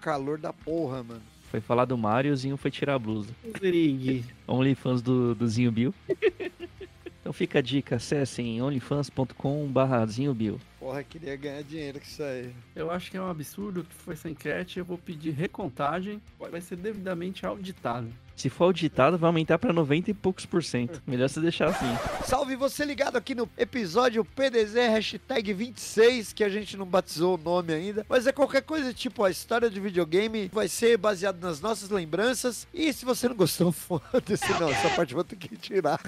calor da porra, mano. Foi falar do Mario e o Zinho foi tirar a blusa. Zrig. OnlyFans do, do Zinho Bill. então fica a dica, acessem onlyfans.com.br Zinho Bill. Porra, queria ganhar dinheiro com isso aí. Eu acho que é um absurdo que foi essa enquete. Eu vou pedir recontagem. Vai ser devidamente auditado. Se for auditado, vai aumentar pra 90 e poucos por cento. Melhor você deixar assim. Salve você ligado aqui no episódio PDZ hashtag 26, que a gente não batizou o nome ainda, mas é qualquer coisa tipo a história de videogame vai ser baseado nas nossas lembranças. E se você não gostou, foda-se, não, essa parte eu vou ter que tirar.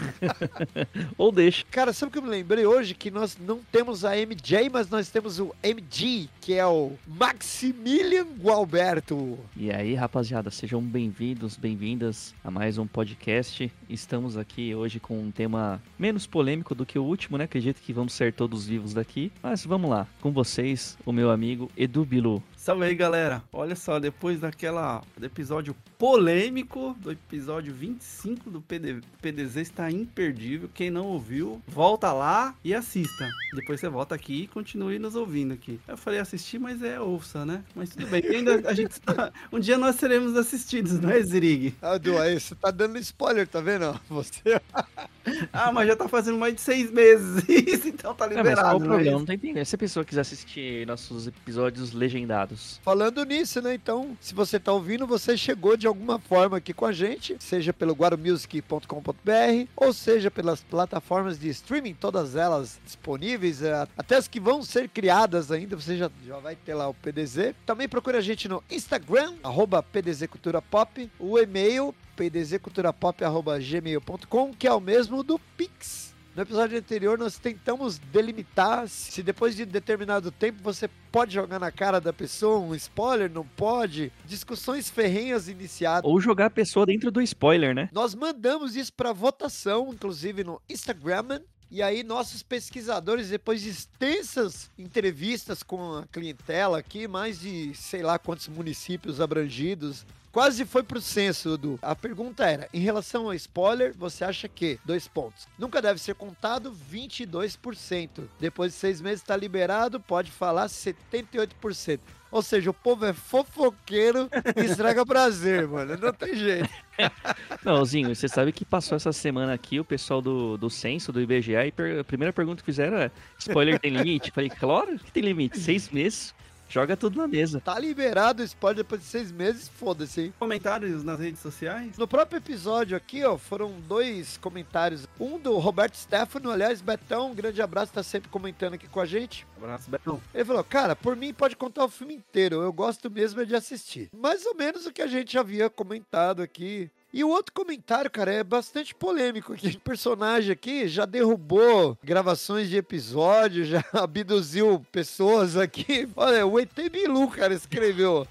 Ou deixa. Cara, sabe o que eu me lembrei hoje? Que nós não temos a MJ, mas nós temos o MG, que é o Maximilian Gualberto. E aí, rapaziada, sejam bem-vindos, bem-vindas a mais um podcast. Estamos aqui hoje com um tema menos polêmico do que o último, né? Acredito que vamos ser todos vivos daqui. Mas vamos lá, com vocês, o meu amigo Edu Bilu. Salve aí, galera. Olha só, depois daquela do episódio polêmico, do episódio 25 do PD, PDZ está imperdível. Quem não ouviu, volta lá e assista. Depois você volta aqui e continue nos ouvindo aqui. Eu falei assistir, mas é ouça, né? Mas tudo bem. Ainda a gente está... Um dia nós seremos assistidos, não é, Zirig? Ah, Du, aí você tá dando spoiler, tá vendo? Você. ah, mas já tá fazendo mais de seis meses isso, então tá liberado. É, mas qual o é problema? Não, não tá entendendo. Se a pessoa quiser assistir nossos episódios legendados, Falando nisso, né? Então, se você tá ouvindo, você chegou de alguma forma aqui com a gente, seja pelo guaromusic.com.br ou seja pelas plataformas de streaming, todas elas disponíveis, é, até as que vão ser criadas ainda, você já, já vai ter lá o PDZ. Também procure a gente no Instagram, arroba PDZ Cultura Pop, o e-mail pdzculturapop.gmail.com, que é o mesmo do Pix. No episódio anterior, nós tentamos delimitar se depois de determinado tempo você pode jogar na cara da pessoa um spoiler, não pode. Discussões ferrenhas iniciadas. Ou jogar a pessoa dentro do spoiler, né? Nós mandamos isso para votação, inclusive no Instagram. E aí, nossos pesquisadores, depois de extensas entrevistas com a clientela aqui, mais de sei lá quantos municípios abrangidos, Quase foi pro censo, Edu. A pergunta era: em relação ao spoiler, você acha que? Dois pontos. Nunca deve ser contado 22%. Depois de seis meses está liberado, pode falar 78%. Ou seja, o povo é fofoqueiro e estraga prazer, mano. Não tem jeito. Não, Zinho, você sabe que passou essa semana aqui o pessoal do, do censo, do IBGE, e per, a primeira pergunta que fizeram é: spoiler tem limite? Falei, claro que tem limite. Seis meses. Joga tudo na mesa. Tá liberado o spoiler depois de seis meses, foda-se, hein? Comentários nas redes sociais? No próprio episódio aqui, ó, foram dois comentários. Um do Roberto Stefano, aliás, Betão, um grande abraço, tá sempre comentando aqui com a gente. abraço, Betão. Ele falou, cara, por mim pode contar o filme inteiro, eu gosto mesmo de assistir. Mais ou menos o que a gente havia comentado aqui. E o outro comentário, cara, é bastante polêmico. Que personagem aqui já derrubou gravações de episódio, já abduziu pessoas aqui. Olha, o ET Bilu, cara, escreveu.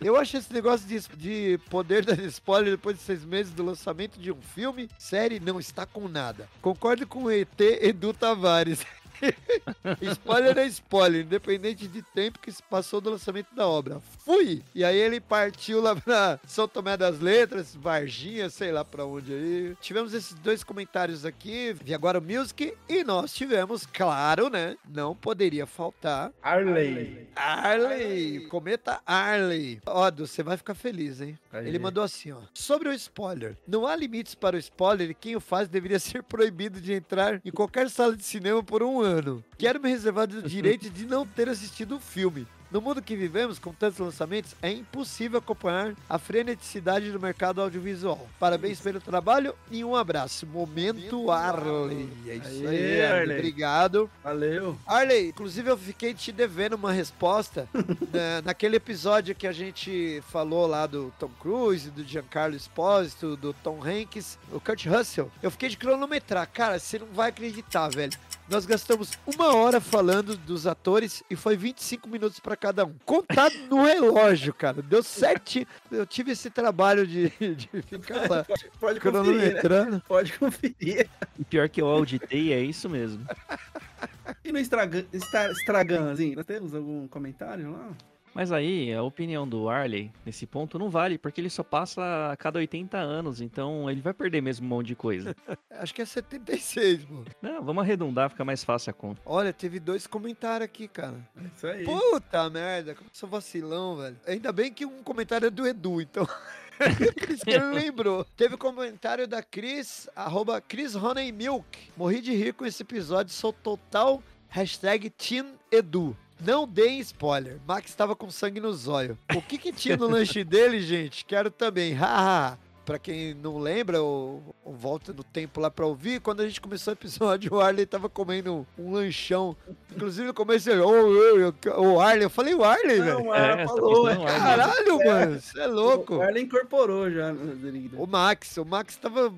Eu acho esse negócio de, de poder dar spoiler depois de seis meses do lançamento de um filme, série, não está com nada. Concordo com o ET Edu Tavares. spoiler é spoiler, independente de tempo que se passou do lançamento da obra. Fui! E aí ele partiu lá pra São Tomé das Letras, Varginha, sei lá pra onde aí. Tivemos esses dois comentários aqui, vi agora o Music, e nós tivemos, claro, né? Não poderia faltar. Arley. Arley! Cometa Arley. Ó, você vai ficar feliz, hein? Aí. Ele mandou assim, ó. Sobre o spoiler. Não há limites para o spoiler e quem o faz deveria ser proibido de entrar em qualquer sala de cinema por um ano. Quero me reservar o direito de não ter assistido o filme. No mundo que vivemos, com tantos lançamentos, é impossível acompanhar a freneticidade do mercado audiovisual. Parabéns pelo trabalho e um abraço. Momento Arley. É isso aí, Arley. Obrigado. Valeu. Arley, inclusive eu fiquei te devendo uma resposta na, naquele episódio que a gente falou lá do Tom Cruise, do Giancarlo Esposito, do Tom Hanks, o Kurt Russell. Eu fiquei de cronometrar. Cara, você não vai acreditar, velho. Nós gastamos uma hora falando dos atores e foi 25 minutos para cada um. Contado no relógio, cara. Deu sete. Eu tive esse trabalho de, de ficar lá. Pode, pode conferir. Né? Pode conferir. E pior que eu auditei, é isso mesmo. E no Instagram, Instagram, assim, nós temos algum comentário lá? Mas aí, a opinião do Arley, nesse ponto, não vale, porque ele só passa a cada 80 anos, então ele vai perder mesmo um monte de coisa. Acho que é 76, pô. Não, vamos arredondar, fica mais fácil a conta. Olha, teve dois comentários aqui, cara. É Isso aí. Puta merda, como eu sou vacilão, velho. Ainda bem que um comentário é do Edu, então. Por isso que ele lembrou. Teve um comentário da Cris, arroba Chris Honey Milk. Morri de rir com esse episódio, sou total hashtag Team Edu. Não deem spoiler. Max estava com sangue no zóio. O que que tinha no lanche dele, gente? Quero também. Haha. Pra quem não lembra, ou, ou volta no tempo lá pra ouvir, quando a gente começou o episódio, o Arley tava comendo um lanchão. Inclusive no começo ele, ô, o Arley, eu falei o Arley, velho. Não, É, essa falou. é- Caralho, mano, você é louco. O Arlen incorporou já. no Derigda. O Max, o Max tava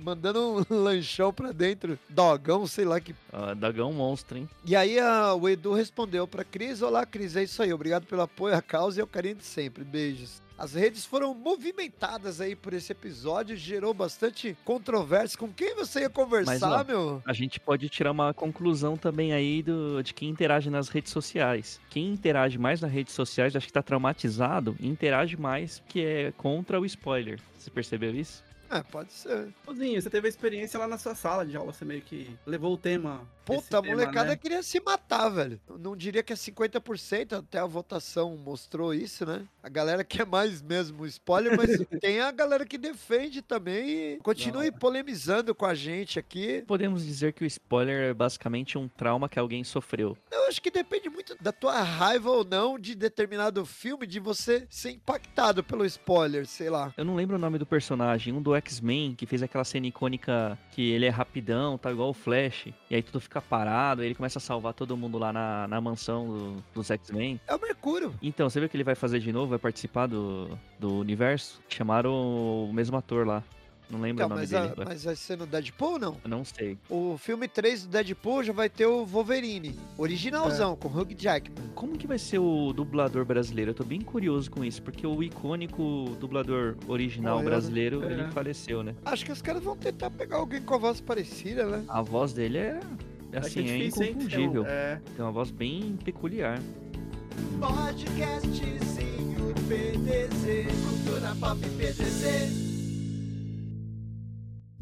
mandando um lanchão pra dentro, dogão, sei lá que. Ah, Dagão monstro, hein? E aí a- o Edu respondeu pra Cris: Olá, Cris, é isso aí, obrigado pelo apoio à causa e ao carinho de sempre. Beijos. As redes foram movimentadas aí por esse episódio, gerou bastante controvérsia. Com quem você ia conversar, Mas, ó, meu? A gente pode tirar uma conclusão também aí do, de quem interage nas redes sociais. Quem interage mais nas redes sociais, acho que tá traumatizado, interage mais que é contra o spoiler. Você percebeu isso? É, pode ser. Ô, você teve a experiência lá na sua sala de aula, você meio que levou o tema. Puta, a molecada né? queria se matar, velho. Eu Não diria que é 50%, até a votação mostrou isso, né? A galera quer mais mesmo spoiler, mas tem a galera que defende também e continue polemizando com a gente aqui. Podemos dizer que o spoiler é basicamente um trauma que alguém sofreu. Eu acho que depende muito da tua raiva ou não de determinado filme, de você ser impactado pelo spoiler, sei lá. Eu não lembro o nome do personagem, um do X-Men, que fez aquela cena icônica que ele é rapidão, tá igual o Flash, e aí tudo fica parado, aí ele começa a salvar todo mundo lá na, na mansão do- dos X-Men. É o Mercúrio. Então, você viu que ele vai fazer de novo? Vai participar do, do universo? Chamaram o mesmo ator lá. Não lembro Então, o nome mas, dele. a- mas vai ser no Deadpool ou não? Eu não sei. O filme 3 do Deadpool já vai ter o Wolverine, originalzão, com Hugh Jackman. Como que vai ser o dublador brasileiro? Eu tô bem curioso com isso, porque o icônico dublador original Morreu, né? brasileiro, É. ele faleceu, né? Acho que os caras vão tentar pegar alguém com a voz parecida, né? A voz dele é, É assim, é, difícil, inconfundível. É, Tem uma voz bem peculiar. Podcastzinho PDZ, cultura pop PDZ.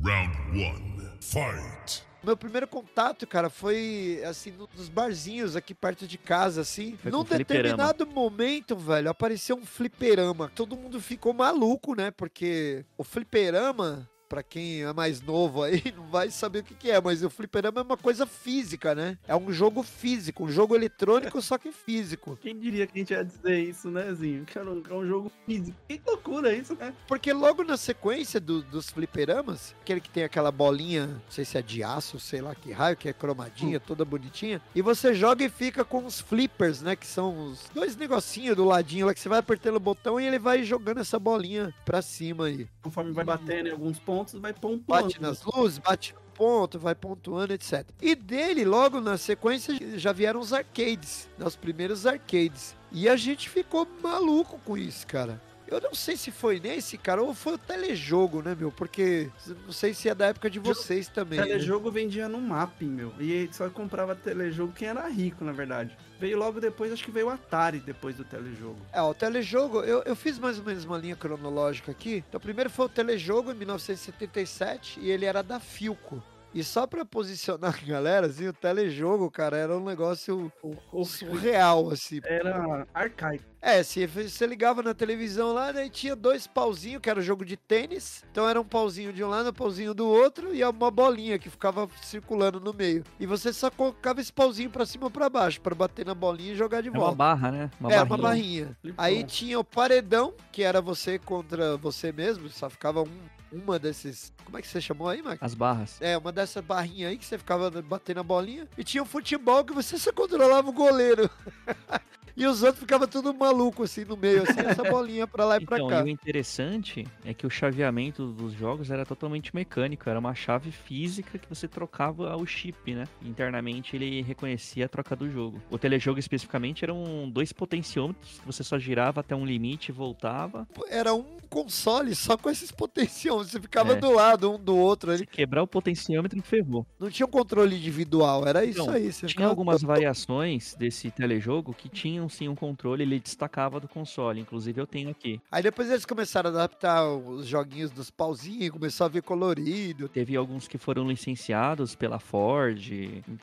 Round one. Fight. Meu primeiro contato, cara, foi assim, num dos barzinhos aqui perto de casa, assim. Foi Num fliperama. determinado momento, velho, apareceu um fliperama. Todo mundo ficou maluco, né? Porque o fliperama. Pra quem é mais novo aí, não vai saber o que, que é, mas o fliperama é uma coisa física, né? É um jogo físico, um jogo eletrônico, só que físico. Quem diria que a gente ia dizer isso, né, Zinho? Que era um, que é um jogo físico. Que loucura isso, né? Porque logo na sequência do- dos fliperamas, aquele que tem aquela bolinha, não sei se é de aço, sei lá que raio, que é cromadinha, toda bonitinha, e você joga e fica com os flippers, né? Que são os dois negocinhos do ladinho lá que você vai apertando o botão e ele vai jogando essa bolinha pra cima aí. Conforme vai batendo em alguns pontos, vai pontuando. Bate nas luzes, bate no ponto, vai pontuando, etc. E dele, logo na sequência, já vieram os arcades, né, os primeiros arcades. E a gente ficou maluco com isso, cara. Eu não sei se foi nesse, cara, ou foi o telejogo, né, meu? Porque não sei se é da época de vocês também. né? Telejogo vendia no mapping, meu. E só comprava telejogo quem era rico, na verdade. Veio logo depois, acho que veio o Atari depois do telejogo. É, o telejogo, eu, eu fiz mais ou menos uma linha cronológica aqui. Então, primeiro foi o telejogo em 1977 e ele era da Filco. E só pra posicionar a galera, assim, o telejogo, cara, era um negócio surreal, assim. Era arcaico. É, se você ligava na televisão lá, daí tinha dois pauzinhos, que era o jogo de tênis. Então era um pauzinho de um lado, um pauzinho do outro, e uma bolinha que ficava circulando no meio. E você só colocava esse pauzinho pra cima ou pra baixo, pra bater na bolinha e jogar de É uma volta. barra, né? Uma Era barrinha. uma barrinha. Aí tinha o paredão, que era você contra você mesmo, só ficava um, uma desses. Como é que você chamou aí, Max? As barras. É, uma dessas barrinhas aí que você ficava batendo a bolinha. E tinha o futebol que você só controlava o goleiro. e os outros ficavam tudo maluco assim no meio, assim, essa bolinha pra lá e pra Então, cá. e o interessante é que o chaveamento dos jogos era totalmente mecânico, era uma chave física que você trocava o chip, né? Internamente ele reconhecia a troca do jogo. O telejogo especificamente eram dois potenciômetros que você só girava até um limite e voltava. Era um console só com esses potenciômetros. Você ficava É. do lado um do outro ali. Se quebrar o potenciômetro, ferrou. Não tinha um controle individual, era isso Então, aí. Você Tinha algumas variações desse telejogo que tinham tinham sim um controle, ele destacava do console. Inclusive eu tenho aqui. Aí depois eles começaram a adaptar os joguinhos dos pauzinhos, começou a vir colorido. Teve alguns que foram licenciados pela Ford,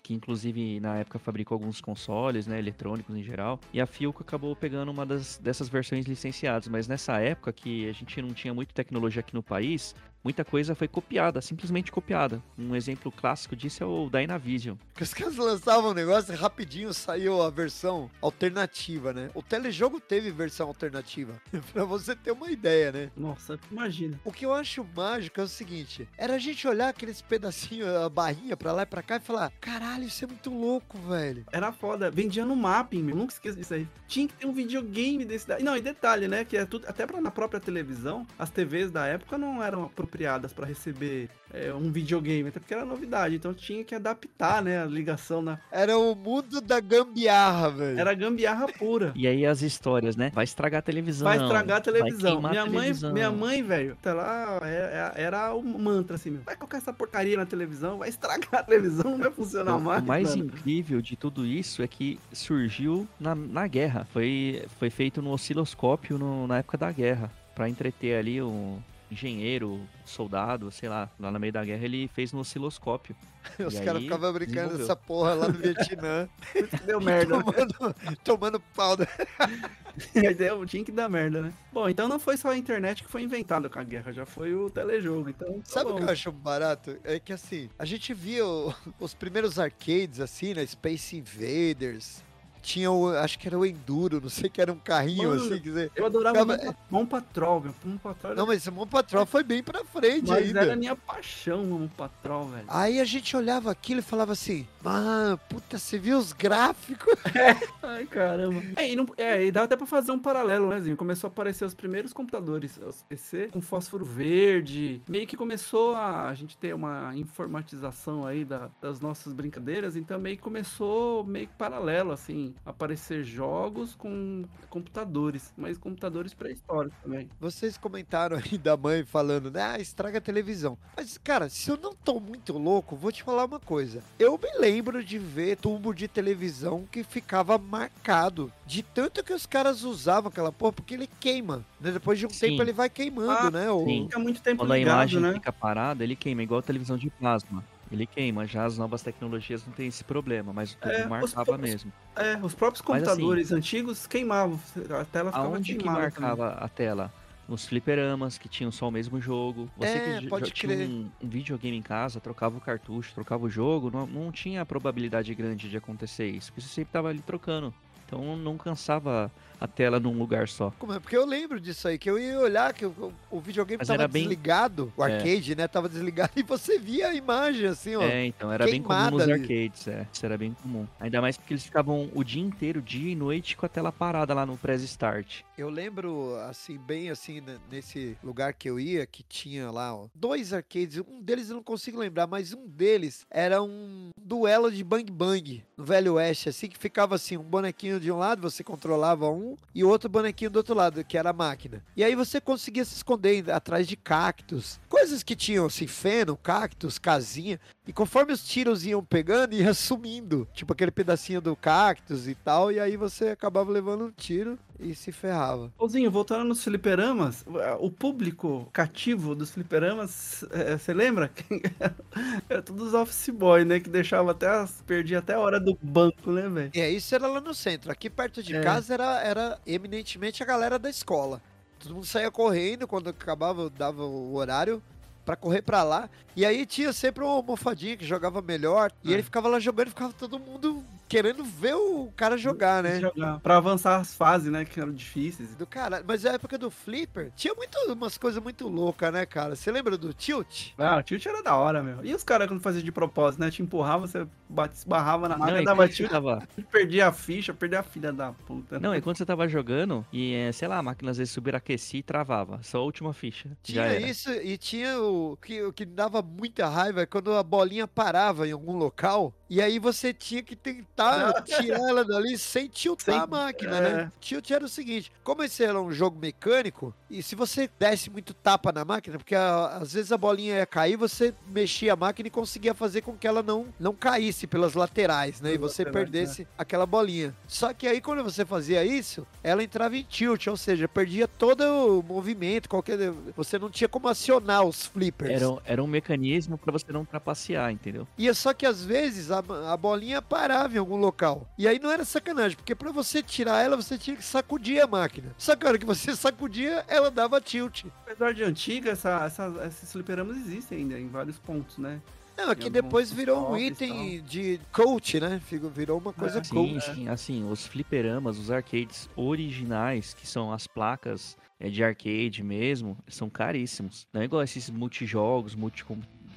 que inclusive na época fabricou alguns consoles, né, eletrônicos em geral. E a Philco acabou pegando uma das, dessas versões licenciadas. Mas nessa época que a gente não tinha muita tecnologia aqui no país, muita coisa foi copiada, simplesmente copiada. Um exemplo clássico disso é o Dynavision. Porque os caras lançavam um negócio e rapidinho saiu a versão alternativa, né? O telejogo teve versão alternativa. pra você ter uma ideia, né? Nossa, imagina. O que eu acho mágico é o seguinte: era a gente olhar aqueles pedacinhos, a barrinha pra lá e pra cá e falar: caralho, isso é muito louco, velho. Era foda. Vendia no mapping, meu. Nunca esqueço disso aí. Tinha que ter um videogame desse daí. Não, e detalhe, né? Que é tudo. Até pra, na própria televisão, as TVs da época não eram apropriadas pra receber é, um videogame, até porque era novidade. Então tinha que adaptar, né? A ligação na. Era o mundo da gambiarra, velho. Era gambiarra pura. E aí as histórias, né? Vai estragar a televisão. Vai estragar a televisão. a Minha mãe, televisão. minha mãe, velho, tá lá, é- é- era o mantra assim, meu. Vai colocar essa porcaria na televisão, vai estragar a televisão, não vai funcionar mais. o mais mano. incrível de tudo isso é que surgiu na, na guerra. Foi, foi feito no osciloscópio no- na época da guerra. Pra entreter ali o engenheiro, soldado, sei lá. Lá no meio da guerra ele fez no osciloscópio. Os caras ficavam brincando dessa porra lá no Vietnã. Deu merda. né? tomando, tomando pau. da- Deu, tinha que dar merda, né? Bom, então não foi só a internet que foi inventada com a guerra, já foi o telejogo. Então, tá Sabe o bom. que eu acho barato? É que assim, a gente via o- os primeiros arcades assim, né? Space Invaders. Tinha o, acho que era o Enduro, não sei que era um carrinho Mano, assim, quer dizer. Eu adorava Ficava- Mon Pa- Mon Patrol, meu. Mon Patrol Não, mas esse Mon Patrol foi bem pra frente mas ainda. era a minha paixão, Mon Patrol, velho. Aí a gente olhava aquilo e falava assim, mano, puta, você viu os gráficos? Ai, caramba. É, e, não, é, e dá até pra fazer um paralelo, né, Zinho? Começou a aparecer os primeiros computadores, os PC, com fósforo verde. Meio que começou a, a gente ter uma informatização aí da- das nossas brincadeiras, então meio que começou meio que paralelo, assim, aparecer jogos com computadores, mas computadores pré-históricos também. Vocês comentaram aí da mãe falando, né, ah, estraga a televisão. Mas, cara, se eu não tô muito louco, vou te falar uma coisa. Eu me lembro de ver tubo de televisão que ficava marcado. De tanto que os caras usavam aquela porra, porque ele queima. Né? Depois de um Sim. tempo ele vai queimando, Ah, né? o- sim. Fica muito tempo Quando a ligado, imagem né? fica parada, ele queima, igual a televisão de plasma. Ele queima, já as novas tecnologias não tem esse problema, mas o tubo É, marcava mesmo. É, os próprios assim, computadores antigos queimavam, a tela ficava Aonde que queimada também. marcava a tela? Nos fliperamas, que tinham só o mesmo jogo. Você É, que já- pode já tinha crer. um, um videogame em casa, trocava o cartucho, trocava o jogo, não, não tinha probabilidade grande de acontecer isso, porque você sempre tava ali trocando. Então não cansava a tela num lugar só. Como é? Porque eu lembro disso aí, que eu ia olhar que o, o videogame Mas tava bem- desligado, o É. arcade, né, tava desligado, e você via a imagem assim, ó. É, então era bem comum nos ali. arcades, é. Isso era bem comum. Ainda mais porque eles ficavam o dia inteiro, dia e noite, com a tela parada lá no press start. Eu lembro, assim, bem assim, nesse lugar que eu ia, que tinha lá, ó, dois arcades. Um deles eu não consigo lembrar, mas um deles era um duelo de bang bang no Velho Oeste, assim, que ficava assim, um bonequinho de um lado, você controlava um, e outro bonequinho do outro lado, que era a máquina. E aí você conseguia se esconder atrás de cactos. Coisas que tinham, assim, feno, cactos, casinha. E conforme os tiros iam pegando, ia sumindo. Tipo aquele pedacinho do cactus e tal. E aí você acabava levando um tiro e se ferrava. Ô, voltando nos fliperamas, o público cativo dos fliperamas, é, você lembra? Quem era? Todos os office boy, né? Que deixava até as, perdia até a hora do banco, né, velho? Aí isso era lá no centro. Aqui perto de É. casa era, era eminentemente a galera da escola. Todo mundo saía correndo quando acabava, dava o horário pra correr pra lá. E aí tinha sempre uma almofadinha que jogava melhor. E É. ele ficava lá jogando, ficava todo mundo querendo ver o cara jogar, né? Jogar. Pra avançar as fases, né? Que eram difíceis. Do cara, mas a época do Flipper tinha muito, umas coisas muito loucas, né, cara? Você lembra do Tilt? Ah, o tilt era da hora, meu. E os caras quando fazia de propósito, né? Te empurrava, você bate, esbarrava na e dava tilt, tava... perdia a ficha, perdia a filha da puta. Não, e quando você tava jogando, e é, sei lá, a máquina às vezes superaquecia e travava. Só a última ficha. Já Tinha era. isso e tinha o que, que dava muita raiva é quando a bolinha parava em algum local E aí você tinha que tentar tirar ela dali sem tiltar Sem- a máquina, é. né? Tilt era o seguinte: como esse era um jogo mecânico, e se você desse muito tapa na máquina, porque a- às vezes a bolinha ia cair, você mexia a máquina e conseguia fazer com que ela não, não caísse pelas laterais, né? E Pelas você laterais, perdesse aquela bolinha. Só que aí quando você fazia isso, ela entrava em tilt, ou seja, perdia todo o movimento, qualquer. Você não tinha como acionar os flippers. Era, um- era um mecanismo pra você não trapacear, entendeu? E é só que às vezes a, a bolinha parava em algum local. E aí não era sacanagem, porque pra você tirar ela, você tinha que sacudir a máquina. Só que a hora que você sacudia, ela dava tilt. Apesar de antiga, essa, essa, esses fliperamas existem ainda em vários pontos, né? Não, aqui depois virou um item de coach, né? Virou uma coisa É, Sim, coach. sim, assim, os fliperamas, os arcades originais, que são as placas é, de arcade mesmo, são caríssimos. Não é igual esses multijogos, multi,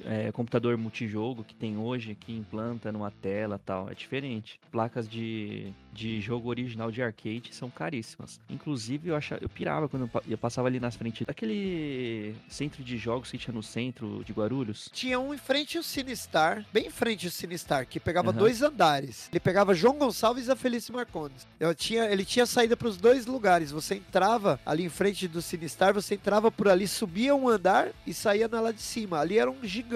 é, computador multijogo que tem hoje, que implanta numa tela tal. É diferente. Placas de, de jogo original de arcade são caríssimas. Inclusive, eu, achava, eu pirava quando eu pa- eu passava ali nas frente daquele centro de jogos que tinha no centro de Guarulhos. Tinha um em frente ao Sinistar, bem em frente ao Sinistar, que pegava Aham. dois andares. Ele pegava João Gonçalves e a Felício Marcondes. Eu tinha, ele tinha saída para os dois lugares. Você entrava ali em frente do Sinistar, você entrava por ali, subia um andar e saía na lá de cima. Ali era um gigante.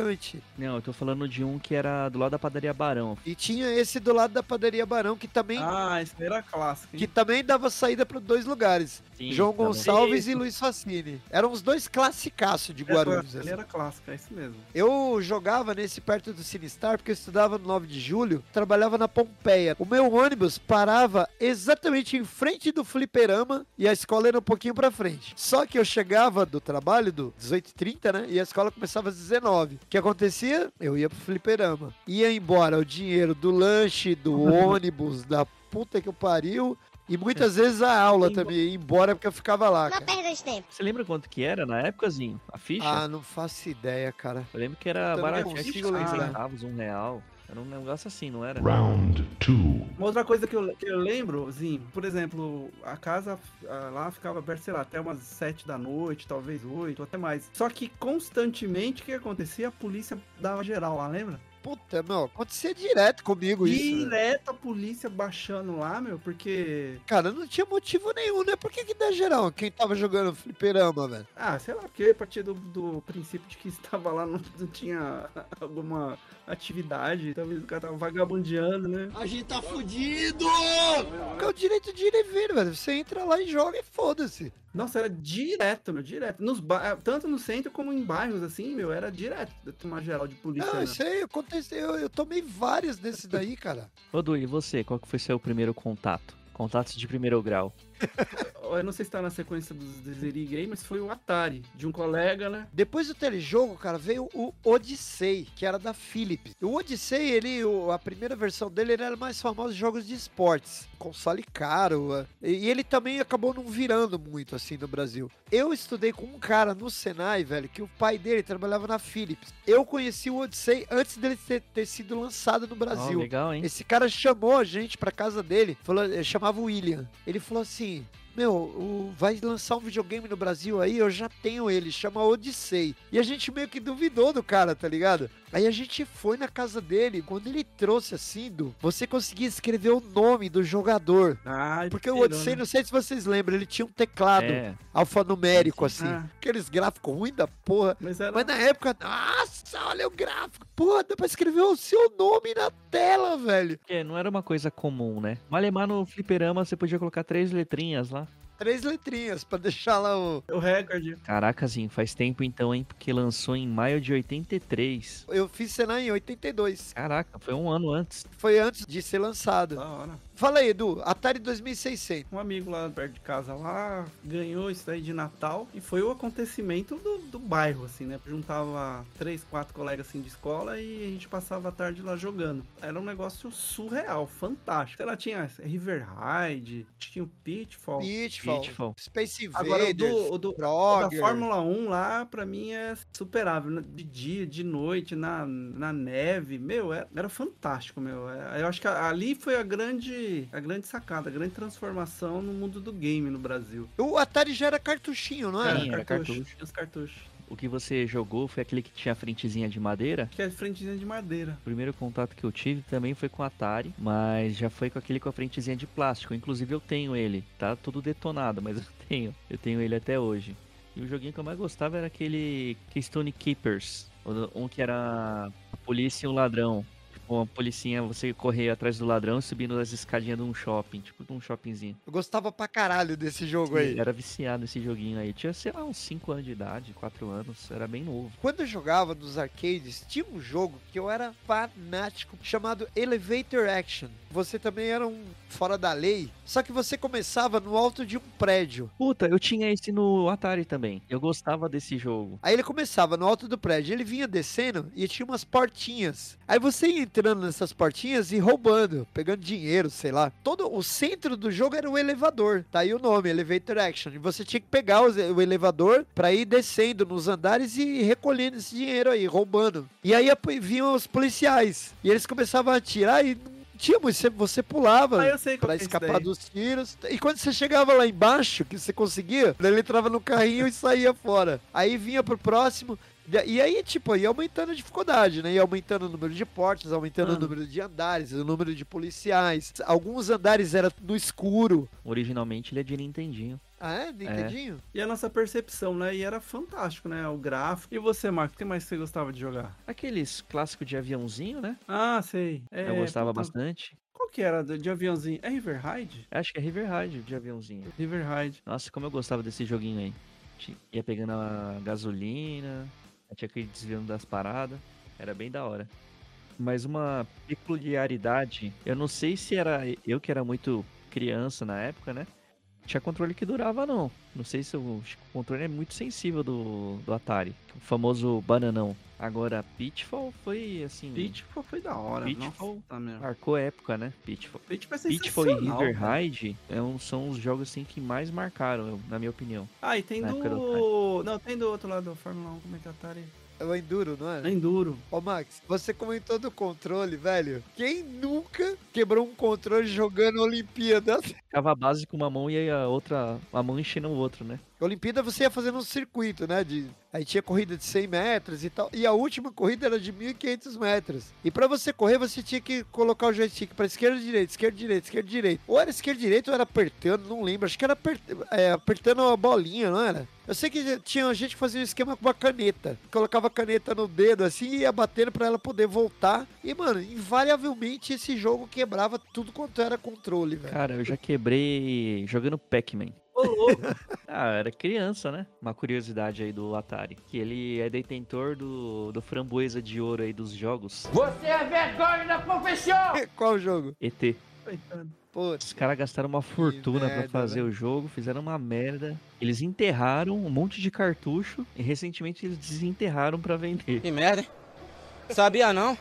Não, eu tô falando de um que era do lado da padaria Barão. E tinha esse do lado da padaria Barão, que também, Ah, esse era clássico, hein? que também dava saída para dois lugares. Sim, João tá. Gonçalves e Luiz Facini. Eram os dois classicaços de Guarulhos. era- assim. Ele era clássico, é isso mesmo. Eu jogava nesse perto do Sinistar porque eu estudava no 9 de julho, trabalhava na Pompeia. O meu ônibus parava exatamente em frente do fliperama e a escola era um pouquinho pra frente. Só que eu chegava do trabalho do 18h30, né? E a escola começava às 19 O que acontecia? Eu ia pro fliperama. Ia embora o dinheiro do lanche, do ônibus, da puta que eu pariu. E muitas vezes a aula também ia embora porque eu ficava lá, Não cara. perda de tempo. Você lembra quanto que era na épocazinho? A ficha? Ah, não faço ideia, cara. Eu lembro que era baratinho, acho que consigo 6 lembrar. centavos, um real. Era um negócio assim, não era? Round two. Uma outra coisa que eu, que eu lembro, Zinho, por exemplo, a casa ah, lá ficava aberta, sei lá, até umas 7 da noite, talvez 8, até mais. Só que constantemente o que acontecia? A polícia dava geral lá, lembra? Puta, meu, acontecia direto comigo isso. né? Direto a polícia baixando lá, meu, porque. Cara, não tinha motivo nenhum, né? Por que que dá geral? Quem tava jogando fliperama, velho? Ah, sei lá, porque a partir do, do princípio de que estava lá não, não tinha alguma atividade, talvez o cara tava vagabundeando, né? A gente tá fudido! É o direito de ir e vir, velho? Você entra lá e joga e foda-se. Nossa, era direto, meu, direto. Nos ba... Tanto no centro como em bairros, assim, meu, era direto tomar geral de polícia. Não, né? isso aí aconteceu. Eu tomei várias desses daí, cara. Ô, Du, e você? Qual que foi seu primeiro contato? Contatos de primeiro grau. Eu não sei se tá na sequência dos Deseri Games, foi o Atari, de um colega, né? Depois do telejogo, cara, veio o Odyssey, que era da Philips. O Odyssey, ele, o- a primeira versão dele ele era mais famoso em jogos de esportes. Console caro. E, ele também acabou não virando muito assim no Brasil. Eu estudei com um cara no Senai, velho, que o pai dele trabalhava na Philips. Eu conheci o Odyssey antes dele ter, ter sido lançado no Ó, Brasil. legal, hein? Esse cara chamou a gente pra casa dele, falou, eh, chamava o William. Ele falou assim: Meu, o- vai lançar um videogame no Brasil aí, eu já tenho ele, chama Odyssey. E a gente meio que duvidou do cara, tá ligado? Aí a gente foi na casa dele, quando ele trouxe assim, do, você conseguia escrever o nome do jogador. Ah, Porque o Odyssey, né? não sei se vocês lembram, ele tinha um teclado É, alfanumérico, Sim, assim. Ah. Aqueles gráficos ruins da porra. Mas era. Mas na época, nossa, olha o gráfico. Porra, dá pra escrever o seu nome na tela, velho. porque não era uma coisa comum, né? Malemar no fliperama você podia colocar três letrinhas lá. Três letrinhas pra deixar lá o. O recorde. Caracazinho, faz tempo então, hein? Porque lançou em maio de 83. Eu fiz Senai em 82. Caraca, foi um ano antes. Foi antes de ser lançado. Da hora. Fala aí, Edu. Atari 2600. Um amigo lá perto de casa lá ganhou isso aí de Natal e foi o acontecimento do, do bairro, assim, né? Juntava três, quatro colegas assim de escola e a gente passava a tarde lá jogando. Era um negócio surreal, fantástico. Ela tinha River Ride, tinha o Pitfall. Pitfall. Pitfall. Space Agora o Invaders. do, o do, da. Fórmula 1 lá, pra mim, é superável. né? De dia, de noite, na, na neve. Meu, era, era fantástico, meu. É, Eu acho que ali foi a grande, a grande sacada, a grande transformação no mundo do game no Brasil. O Atari já era cartuchinho, não era? Sim, era cartucho. Tinha os cartuchos. O que você jogou foi aquele que tinha a frentezinha de madeira? Que é frentezinha de madeira. O primeiro contato que eu tive também foi com o Atari, mas já foi com aquele com a frentezinha de plástico. Inclusive eu tenho ele, tá tudo detonado, mas eu tenho. Eu tenho ele até hoje. E o joguinho que eu mais gostava era aquele Keystone Keepers, um que era a polícia e um ladrão. Uma policinha, você correr atrás do ladrão subindo as escadinhas de um shopping, tipo de um shoppingzinho. Eu gostava pra caralho desse jogo aí. Era viciado nesse joguinho aí. Tinha, sei lá, uns 5 anos de idade, 4 anos, era bem novo. Quando eu jogava nos arcades, tinha um jogo que eu era fanático chamado Elevator Action. Você também era um fora da lei, só que você começava no alto de um prédio. Puta, eu tinha esse no Atari também. Eu gostava desse jogo. Aí ele começava no alto do prédio, ele vinha descendo e tinha umas portinhas. Aí você ia entrando nessas portinhas e roubando, pegando dinheiro, sei lá. Todo o centro do jogo era o elevador. Tá aí o nome, Elevator Action. E você tinha que pegar o, elevador pra ir descendo nos andares e recolhendo esse dinheiro aí, roubando. E aí vinham os policiais. E eles começavam a atirar e tinha, você, você pulava Ah, que é escapar dos tiros. E quando você chegava lá embaixo, que você conseguia, ele entrava no carrinho e saía fora. Aí vinha pro próximo. E aí, tipo, ia aumentando a dificuldade, né? Ia aumentando o número de portas, aumentando o Ah. número de andares, o número de policiais. Alguns andares era no escuro. Originalmente ele é de Nintendinho. Ah, é? Nintendinho? E a nossa percepção, né? E era fantástico, né? O gráfico. E você, Marco, o que mais você gostava de jogar? Aqueles clássicos de aviãozinho, né? Ah, sei. É, eu gostava puta, bastante. Qual que era de aviãozinho? É River Ride? Acho que é River Ride de aviãozinho. River Ride. Nossa, como eu gostava desse joguinho aí. Ia pegando a gasolina, tinha que ir desviando das paradas. Era bem da hora. Mas uma peculiaridade, eu não sei se era eu que era muito criança na época, né? Tinha controle que durava, não. Não sei se o, controle é muito sensível do, do Atari. O famoso bananão. Agora, Pitfall foi assim. Pitfall foi da hora. Pitfall. Nossa, tá. Marcou época, né? Pitfall. Pitfall é Pitfall e River. Ride é um- são os jogos assim que mais marcaram, na minha opinião. Ah, e tem época do... Não, tem do outro lado do Fórmula 1. Como é que é Atari? É o Enduro, não é? Enduro. Ô, Max, você comentou do controle, velho. Quem nunca quebrou um controle jogando Olimpíada? Ficava a base com uma mão e a outra, a mão enchendo o outro, né? Olimpíada você ia fazendo um circuito, né? De, aí tinha corrida de 100 metros e tal. E a última corrida era de 1.500 metros. E pra você correr, você tinha que colocar o joystick pra esquerda, direita, esquerda, direita, esquerda, direita. Ou era esquerda, direita ou era apertando, não lembro. Acho que era apert- é, apertando a bolinha, não era? Eu sei que tinha gente que fazia um esquema com uma caneta. Colocava a caneta no dedo assim e ia batendo pra ela poder voltar. E, mano, invariavelmente esse jogo quebrava tudo quanto era controle, velho. Cara, eu já quebrei jogando Pac-Man. Ah, era criança, né? Uma curiosidade aí do Atari. Que ele é detentor do, do framboesa de ouro aí dos jogos. Qual jogo? ET. Coitado. Putz. Os caras gastaram uma fortuna pra merda, fazer né? o jogo, fizeram uma merda. Eles enterraram um monte de cartucho e recentemente eles desenterraram pra vender. Que merda, hein? Sabia não?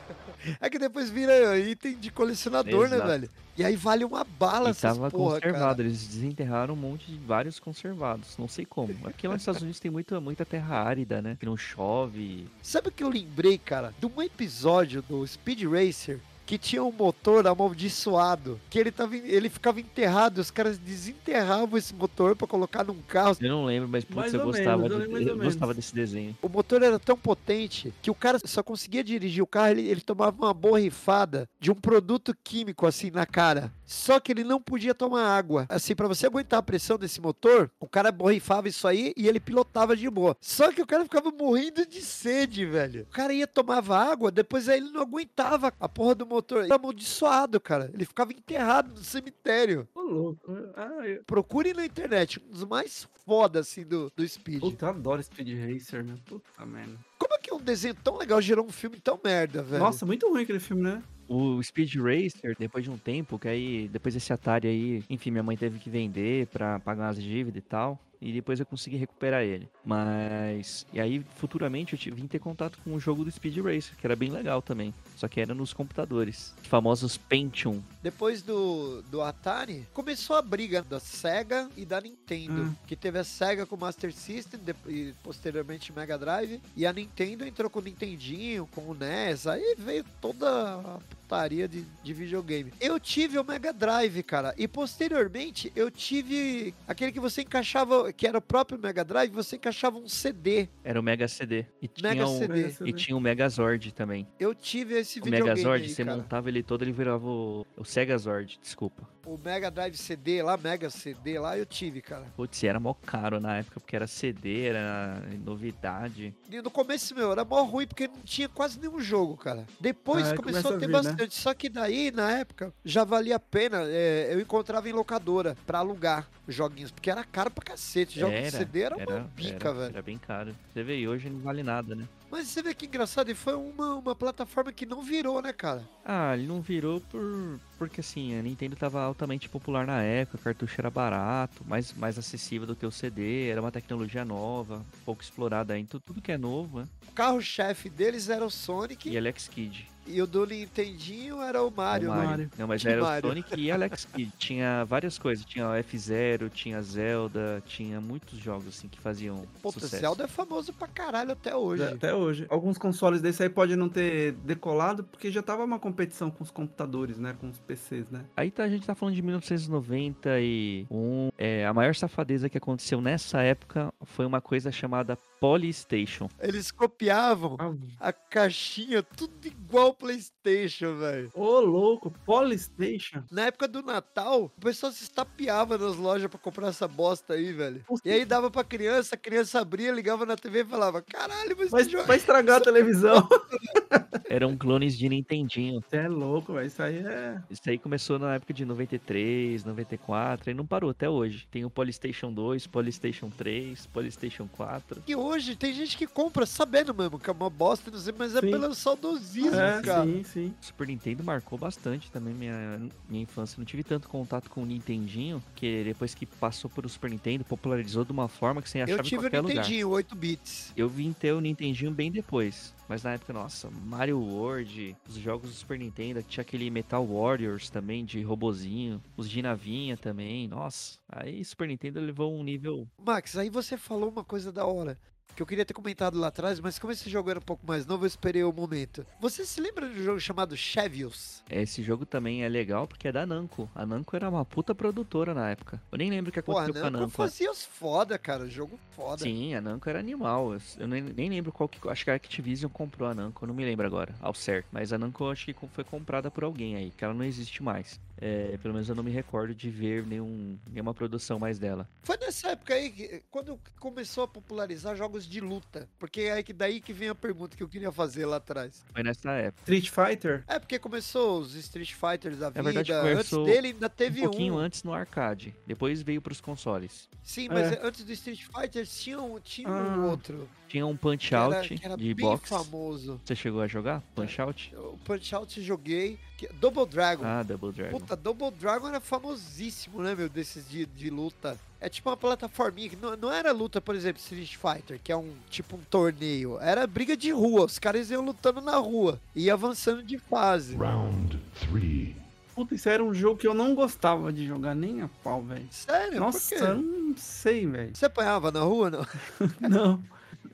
É que depois vira item de colecionador, né, Exato. velho? E aí vale uma bala E essas tava porra, conservado, cara. eles desenterraram um monte de vários conservados, não sei como. Aqui lá nos Estados Unidos tem muita, muita terra árida, né? Que não chove. Sabe o que eu lembrei, cara? De um episódio do Speed Racer que tinha um motor amaldiçoado, que ele, tava, ele ficava enterrado, os caras desenterravam esse motor pra colocar num carro. Eu não lembro, mas putz, Mais eu gostava, menos, eu de- eu gostava desse desenho. O motor era tão potente que o cara só conseguia dirigir o carro, ele, ele tomava uma borrifada de um produto químico assim na cara. Só que ele não podia tomar água. Assim, pra você aguentar a pressão desse motor, o cara borrifava isso aí e ele pilotava de boa. Só que o cara ficava morrendo de sede, velho. O cara ia tomava água, depois aí ele não aguentava a porra do motor. Era amaldiçoado, cara. Ele ficava enterrado no cemitério. Ô, louco. Ah, eu... Procure na internet, um dos mais foda assim do, do Speed. Puta, eu adoro Speed Racer, né? Puta merda. Como é que um desenho tão legal gerou um filme tão merda, velho? Nossa, muito ruim aquele filme, né? O Speed Racer, depois de um tempo, que aí, depois desse Atari aí, enfim, minha mãe teve que vender pra pagar umas dívidas e tal. E depois eu consegui recuperar ele. Mas. E aí, futuramente, eu tive- vim ter contato com o jogo do Speed Racer, que era bem legal também. Só que era nos computadores. Os famosos Pentium. Depois do, do Atari, começou a briga da Sega e da Nintendo. Hum. Que teve a Sega com o Master System de- e posteriormente Mega Drive. E a Nintendo entrou com o Nintendinho, com o NES. Aí veio toda a putaria de, de videogame. Eu tive o Mega Drive, cara, e posteriormente eu tive aquele que você encaixava, que era o próprio Mega Drive, você encaixava um CD. Era o Mega CD. E tinha, Mega um, CD. e tinha o Megazord também. Eu tive esse O videogame Megazord, aí, você cara. montava ele todo, ele virava o, o Segazord, desculpa. O Mega Drive CD lá, Mega CD lá, eu tive, cara. Putz, era mó caro na época, porque era CD, era novidade. E no começo, meu, era mó ruim porque não tinha quase nenhum jogo, cara. Depois Ah, começou a ter a vir, né? bastante. Só que daí, na época, já valia a pena. é, eu encontrava em locadora pra alugar os joguinhos, porque era caro pra cacete. Jogo de CD era uma bica, era, velho. Era bem caro. Você vê, e hoje não vale nada, né? Mas você vê que engraçado, e foi uma, uma plataforma que não virou, né, cara? Ah, ele não virou por porque assim, a Nintendo tava altamente popular na época, o cartucho era barato, mais, mais acessível do que o CD, era uma tecnologia nova, pouco explorada ainda, tudo, tudo que é novo, né? O carro-chefe deles era o Sonic E e, Alex Kidd. O do Nintendinho era o Mario. o né? Mario. Não, mas era Mario? o Sonic e Alex Kidd. Tinha várias coisas, tinha o F-Zero, tinha Zelda, tinha muitos jogos assim que faziam Puta, sucesso. Zelda é famoso pra caralho até hoje. Até hoje. Alguns consoles desse aí pode não ter decolado porque já tava uma competição com os computadores, né? Com os PCs, né? Aí tá, a gente tá falando de 1991. É, a maior safadeza que aconteceu nessa época foi uma coisa chamada Polystation. Eles copiavam Ah, a caixinha tudo igual PlayStation, velho. Ô, louco, Polystation. Na época do Natal, o pessoal se estapeava nas lojas pra comprar essa bosta aí, velho. E aí dava pra criança, a criança abria, ligava na TV e falava: Caralho, mas Vai, vai estragar a televisão. Eram clones de Nintendinho. Você é louco, velho. Isso aí é. Isso aí começou na época de 93, 94 e não parou até hoje. Tem o Polystation 2, Polystation 3, Polystation 4. E hoje tem gente que compra sabendo mesmo que é uma bosta, não sei, mas é Sim. pelo saudosismo, É, cara. sim, sim. O Super Nintendo marcou bastante também minha, minha infância. Não tive tanto contato com o Nintendinho, que depois que passou pro Super Nintendo, popularizou de uma forma que você achava Eu em tive o qualquer lugar. Nintendinho, 8 bits. Eu vim ter o Nintendinho bem depois. Mas na época, nossa, Mario World, os jogos do Super Nintendo, tinha aquele Metal Warriors também, de robozinho, os de navinha também, nossa. Aí Super Nintendo levou um nível. Max, aí você falou uma coisa da hora. Que eu queria ter comentado lá atrás, mas como esse jogo era um pouco mais novo, eu esperei o momento. Você se lembra de um jogo chamado Chevios? Esse jogo também é legal porque é da Namco. A Namco era uma puta produtora na época. Eu nem lembro o que Pô, a aconteceu com a Namco fazia os foda, cara. Jogo foda. Sim, a Namco era animal. Eu- nem, nem lembro qual que. Acho que a Activision comprou a Namco, eu não me lembro agora, ao certo. Mas a Namco eu acho que foi comprada por alguém aí, que ela não existe mais. É, pelo menos eu não me recordo de ver nenhum, nenhuma produção mais dela. Foi nessa época aí, que, quando começou a popularizar jogos de luta. Porque é que daí que vem a pergunta que eu queria fazer lá atrás. Foi nessa época. Street Fighter? É, porque começou os Street Fighters da vida. verdade, antes dele ainda teve um pouquinho um. antes no arcade. Depois veio pros consoles. Sim, mas É. antes do Street Fighter tinha um, tinha Ah. um outro. Tinha um Punch Que era, Out que era de bem boxe. famoso. Você chegou a jogar? Punch Out? O Punch Out eu joguei. Que- Double Dragon. Ah, Double Dragon. Puta, Double Dragon era famosíssimo, né, meu, desses de, de luta. É tipo uma plataforminha que não, não era luta, por exemplo, Street Fighter, que é um tipo um torneio. Era briga de rua, os caras iam lutando na rua e avançando de fase. Round three. Puta, isso era um jogo que eu não gostava de jogar nem a pau, velho. Sério? Nossa, por quê? eu não sei, velho. Você apanhava na rua, não? Não.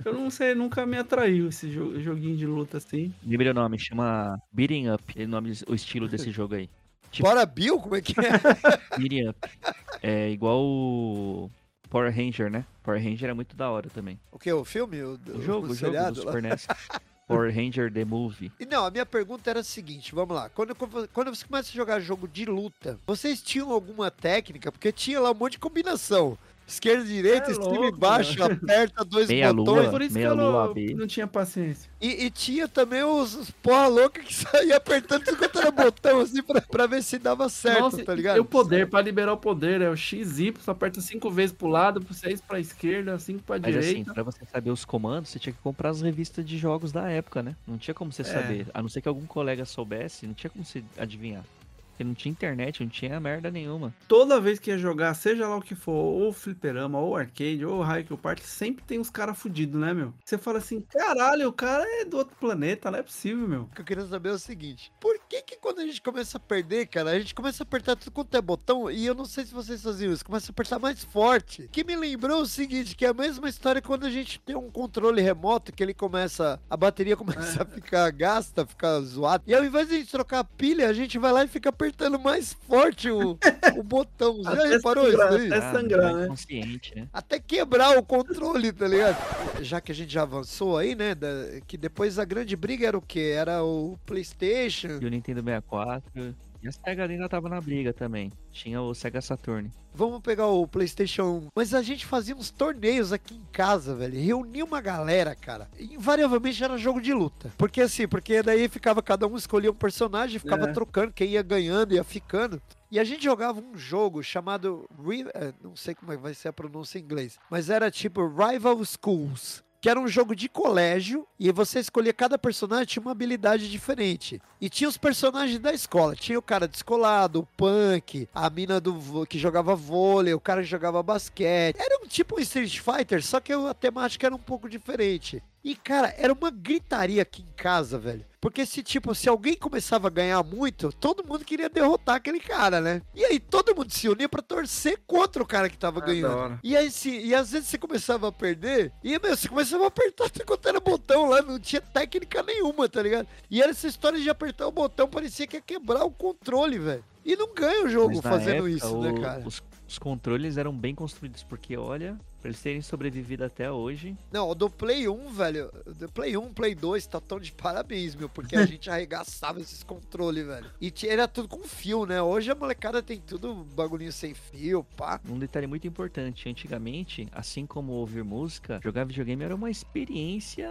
Eu não sei, nunca me atraiu esse jo- joguinho de luta assim. Lembrei o nome, chama Beating Up. É o, nome, o estilo desse jogo aí. Tipo- Bora Bill? Como é que é? Beating Up. É igual o Power Ranger, né? Power Ranger é muito da hora também. o que? O filme? O, O jogo, o jogo seriado do? Super NES. Power Ranger The Movie. E não, a minha pergunta era a seguinte, vamos lá. Quando, quando você começa a jogar jogo de luta, vocês tinham alguma técnica? Porque tinha lá um monte de combinação. Esquerda, direita, É e baixo, aperta dois Meia botões. lua. Por isso meia que eu não, não tinha paciência. E, e tinha também os, os porra louca que saía apertando tudo quanto era botão, assim, pra, pra ver se dava certo, Nossa, tá e ligado? o poder, pra liberar o poder, é o XY, você aperta cinco vezes pro lado, seis pra esquerda, cinco pra Mas assim, direita. pra você saber os comandos, você tinha que comprar as revistas de jogos da época, né? Não tinha como você É. saber. A não ser que algum colega soubesse, não tinha como você adivinhar. Porque não tinha internet, não tinha merda nenhuma. Toda vez que ia jogar, seja lá o que for, ou fliperama, ou arcade, ou Haikyuu Park, sempre tem uns caras fudidos, né, meu? Você fala assim, caralho, o cara é do outro planeta, não é possível, meu. O que eu queria saber é o seguinte: por que que quando a gente começa a perder, cara, a gente começa a apertar tudo quanto é botão, e eu não sei se vocês faziam isso, começa a apertar mais forte. Que me lembrou o seguinte, que é a mesma história quando a gente tem um controle remoto, que ele começa, a bateria começa a ficar gasta, ficar zoada. E ao invés de a gente trocar a pilha, a gente vai lá e fica apertando mais forte o, o botão. Já Até reparou isso sangrar, aí? até sangrar, é né? inconsciente, né? Até quebrar o controle, tá ligado? Já que a gente já avançou aí, né? da- que depois a grande briga era o quê? Era o PlayStation. E o Nintendo 64. E a Sega ainda tava na briga também. Tinha o Sega Saturn. Vamos pegar o PlayStation 1. Mas a gente fazia uns torneios aqui em casa, velho. Reunia uma galera, cara. Invariavelmente era jogo de luta. Porque assim, porque daí ficava, cada um escolhia um personagem, ficava É. trocando, quem ia ganhando, ia ficando. E a gente jogava um jogo chamado. Eh, Não sei como é vai ser a pronúncia em inglês. Mas era tipo Rival Schools. Que era um jogo de colégio e você escolhia cada personagem tinha uma habilidade diferente. E tinha os personagens da escola. Tinha o cara descolado, o punk, a mina do que jogava vôlei, o cara que jogava basquete. Era um tipo um Street Fighter, só que a temática era um pouco diferente. E, cara, era uma gritaria aqui em casa, velho. Porque se, tipo, se alguém começava a ganhar muito, todo mundo queria derrotar aquele cara, né? E aí todo mundo se unia pra torcer contra o cara que tava Ah, ganhando. E aí, se, e às vezes você começava a perder, e, meu, você começava a apertar até quanto era botão lá, não tinha técnica nenhuma, tá ligado? E era essa história de apertar o botão, parecia que ia quebrar o controle, velho. E não ganha o jogo Mas fazendo época, isso, o- né, cara? Os, os controles eram bem construídos, porque olha, pra eles terem sobrevivido até hoje. Não, o do Play 1, velho, o do Play 1, Play 2, tá tão de parabéns, meu, porque a gente arregaçava esses controles, velho. E tinha- era tudo com fio, né? Hoje a molecada tem tudo bagulhinho sem fio, pá. Um detalhe muito importante, antigamente, assim como ouvir música, jogar videogame era uma experiência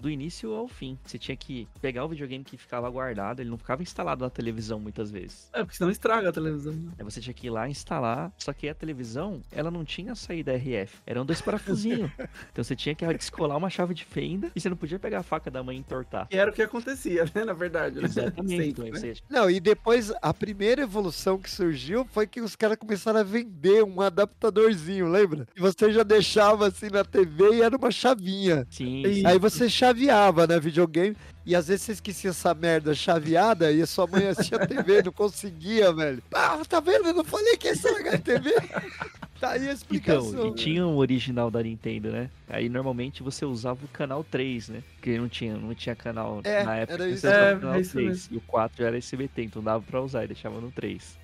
do início ao fim. Você tinha que pegar o videogame que ficava guardado, ele não ficava instalado na televisão muitas vezes. É, porque senão estraga a televisão. né? Aí você tinha que ir lá instalar, só que a televisão, ela não tinha saída RF, eram dois parafusinhos. então você tinha que descolar uma chave de fenda e você não podia pegar a faca da mãe e entortar. Que era o que acontecia, né? Na verdade. né? Exatamente. Sempre, né? Não, e depois a primeira evolução que surgiu foi que os caras começaram a vender um adaptadorzinho, lembra? E você já deixava assim na TV e era uma chavinha. Sim, E- sim. Aí você chaveava, né, videogame. E às vezes você esquecia essa merda chaveada e a sua mãe assistia TV, não conseguia, velho. Ah, tá vendo? Eu não falei que ia estragar a TV. Tá aí a explicação. Então, e tinha o original da Nintendo, né? Aí normalmente você usava o canal 3, né? Porque não tinha, não tinha canal É, na época. era você isso. usava É, o canal é isso 3. E o 4 já era SBT, então dava pra usar e deixava no 3.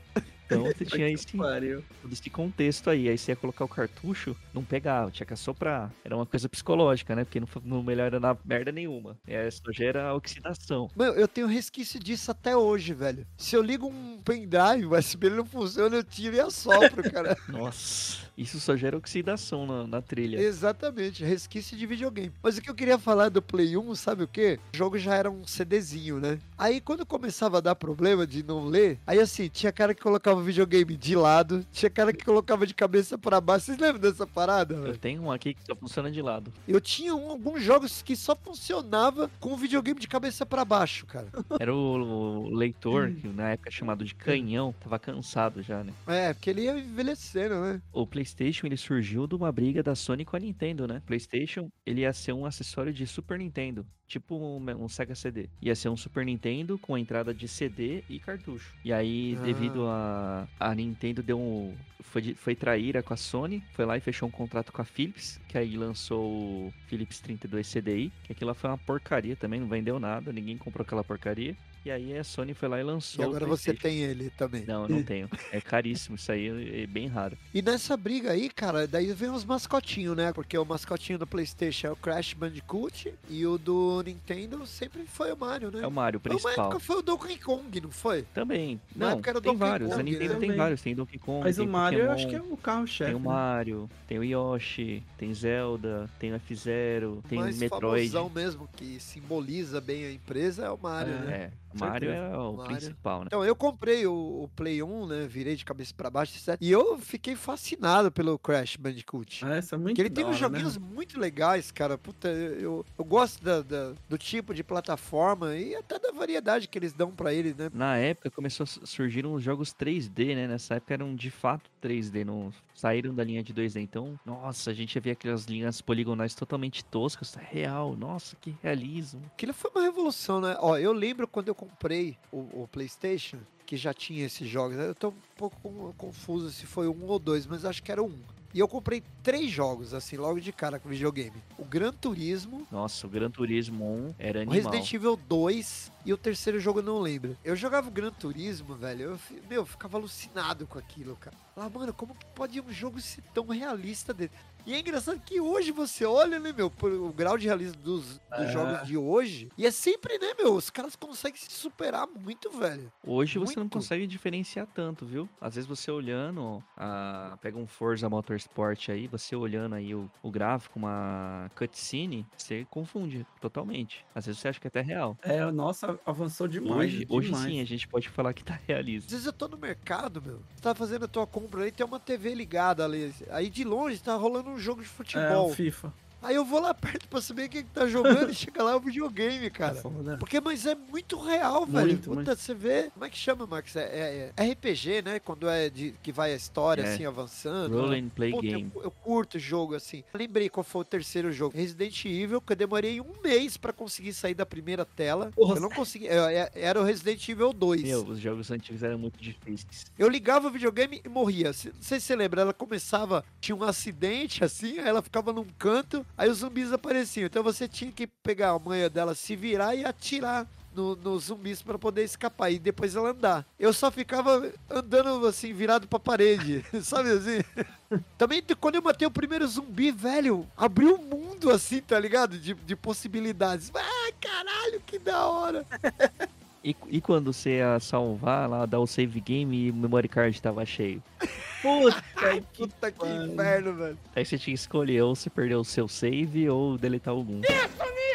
Então você tinha esse, todo esse contexto aí. Aí você ia colocar o cartucho, não pegava, tinha que assoprar. Era uma coisa psicológica, né? Porque não, não melhora na merda nenhuma. É, só gera oxidação. Mano, eu tenho resquício disso até hoje, velho. Se eu ligo um pendrive, o USB não funciona, eu tiro e assopro, cara. Nossa, isso só gera oxidação na, na trilha. Exatamente, resquício de videogame. Mas o que eu queria falar do Play 1, sabe o quê? O jogo já era um CDzinho, né? Aí quando começava a dar problema de não ler, aí assim, tinha cara que colocava o videogame de lado, tinha cara que colocava de cabeça pra baixo. Vocês lembram dessa parada, Eu velho? tenho um aqui que só funciona de lado. Eu tinha um- alguns jogos que só funcionava com o videogame de cabeça pra baixo, cara. Era o, o leitor, que na época chamado de canhão, tava cansado já, né? É, porque ele ia envelhecendo, né? O PlayStation ele surgiu de uma briga da Sony com a Nintendo, né? PlayStation ele ia ser um acessório de Super Nintendo, tipo um, um Sega CD. Ia ser um Super Nintendo com entrada de CD e cartucho. E aí, Ah. devido a a Nintendo deu um foi, foi traíra com a Sony, foi lá e fechou um contrato com a Philips, que aí lançou o Philips 32 CDI, que aquilo lá foi uma porcaria também, não vendeu nada, ninguém comprou aquela porcaria. E aí a Sony foi lá e E lançou. o agora você tem ele também. Não, eu não tenho. É caríssimo, isso aí é bem raro. E nessa briga aí, cara, daí vem os mascotinhos, né? Porque o mascotinho do PlayStation é o Crash Bandicoot e o do Nintendo sempre foi o Mario, né? É o Mario principal. época foi o Donkey Kong, não foi? Também. Na Não, época era o tem Donkey vários. a Kong, Nintendo né? tem Também. vários. Tem Donkey Kong, Mas tem o Mario eu Pokémon, acho que é o carro-chefe. Tem o né? Mario, tem o Yoshi, tem Zelda, tem o F-Zero, tem o o mais Metroid. famosão mesmo, que simboliza bem a empresa, é o Mario, É. né? É, Mario certeza. é o Mario. principal, né? Então, eu comprei o, o Play 1, né? Virei de cabeça pra baixo, etc. E eu fiquei fascinado pelo Crash Bandicoot. Ah, essa é muito Porque ele tem uns né? joguinhos muito legais, cara. Puta, eu, eu, gosto da- da- do tipo de plataforma e até da variedade que eles dão pra ele, né? Na época começou a su- surgir uns jogos 3D, né? Nessa época eram de fato 3D, não saíram da linha de 2D. Então, nossa, a gente ia ver aquelas linhas poligonais totalmente toscas, real. Nossa, que realismo. Aquilo foi uma revolução, né? Ó, eu lembro quando eu comprei o, o PlayStation, que já tinha esses jogos. Eu tô um pouco confuso se foi um ou dois, mas acho que era um. E eu comprei três jogos, assim, logo de cara com videogame. O Gran Turismo, Nossa, o Gran Turismo 1 era o animal. Resident Evil 2 e o terceiro jogo eu não lembro. Eu jogava o Gran Turismo, velho. Eu, meu, eu ficava alucinado com aquilo, cara. Lá, mano, como que pode um jogo ser tão realista dele? E é engraçado que hoje você olha, né, meu, o grau de realismo dos, dos É. jogos de hoje. E é sempre, né, meu, os caras conseguem se superar muito, velho. Hoje você não Muito. consegue diferenciar tanto, viu? Às vezes você olhando, a... pega um Forza Motorsport aí, você olhando aí o, o gráfico, uma cutscene, você confunde totalmente. Às vezes você acha que é até real. É, nossa, avançou demais. Hoje, hoje demais. sim a gente pode falar que tá Às realista. vezes eu tô no mercado, meu. Você tá fazendo a tua compra ali, tem uma TV ligada ali. Aí de longe tá rolando um jogo de É, futebol. o FIFA. Aí eu vou lá perto pra saber quem que tá jogando e chega lá é o videogame, É cara. foda. Porque, mas é muito real, velho. Muito, Puta, muito. você vê. Como é que chama, Max? É, é- é RPG, né? Quando é de que vai a história, É. assim, avançando. Roll né? and play Puta, game. eu, eu curto o jogo, assim. Lembrei qual foi o terceiro jogo. Resident Evil, que eu demorei um mês pra conseguir sair da primeira tela. Porra, eu não consegui. eu- é- Era o Resident Evil 2. Meu, os jogos antigos eram muito difíceis. Eu ligava o videogame e morria. Não sei se você lembra, ela começava, tinha um acidente assim, aí ela ficava num canto, aí os zumbis apareciam. Então você tinha que pegar a manha dela, se virar e atirar no- nos zumbis pra poder escapar e depois ela andar. Eu só ficava andando assim, virado pra parede, sabe assim? Também quando eu matei o primeiro zumbi, velho, abriu um mundo assim, tá ligado? De, de possibilidades. Ah, caralho, que da hora. E, e quando você ia salvar lá, dar o save game e o memory card tava cheio? Puta que Puta que inferno, velho. Aí você tinha que escolher ou você perdeu o seu save ou deletar algum. Me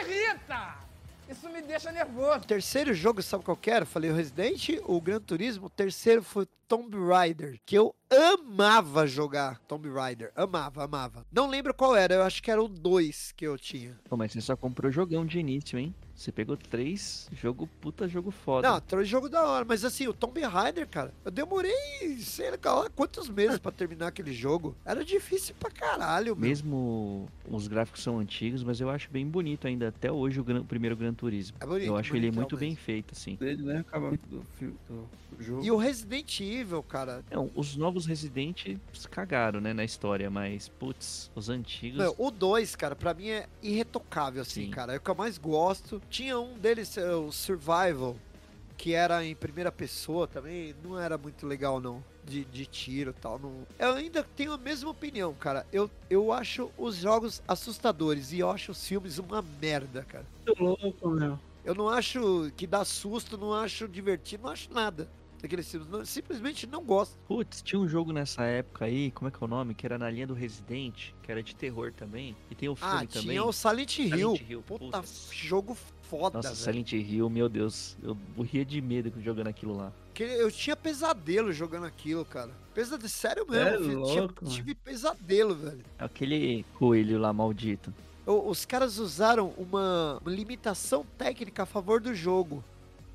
irrita! Isso me deixa nervoso. Terceiro jogo, sabe qual que era? Falei o Resident, o Gran Turismo. O terceiro foi Tomb Raider, que eu amava jogar Tomb Raider. Amava, amava. Não lembro qual era, eu acho que era o 2 que eu tinha. Pô, mas você só comprou jogão de início, hein? Você pegou três, jogo puta jogo foda. Não, trouxe jogo da hora, mas assim, o Tomb Raider, cara, eu demorei, sei lá, quantos meses pra terminar aquele jogo. Era difícil pra caralho, meu. Mesmo os gráficos são antigos, mas eu acho bem bonito ainda até hoje o, gran- o primeiro Gran Turismo. É bonito, eu acho ele muito bem feito, assim. dele, né? Acaba do, filme, do jogo. E o Resident Evil, cara, Não, os novos Resident cagaram, né, na história, mas, putz, os antigos... Meu, o 2, cara, pra mim é irretocável, assim, Sim. cara. É o que eu mais gosto. Tinha um deles, é, o Survival, que era em primeira pessoa também. Não era muito legal, não. De, de tiro e tal. Não... Eu ainda tenho a mesma opinião, cara. Eu, eu acho os jogos assustadores e eu acho os filmes uma merda, cara. Muito louco, meu. Eu não acho que dá susto, não acho divertido, não acho nada daqueles filmes. Não- simplesmente não gosto. Putz, tinha um jogo nessa época aí, como é que é o nome? Que era na linha do Resident, que era de terror também. E tem o filme Ah, também. tinha o Silent Hill. Silent Hill, Puta, putz. jogo foda, Nossa, velho. Silent Hill, meu Deus, eu morria de medo jogando aquilo lá. Que eu tinha pesadelo jogando aquilo, cara. Pesadelo, sério mesmo. É filho, louco, tinha- tive pesadelo, velho. Aquele coelho lá maldito. Os caras usaram uma, limitação técnica a favor do jogo.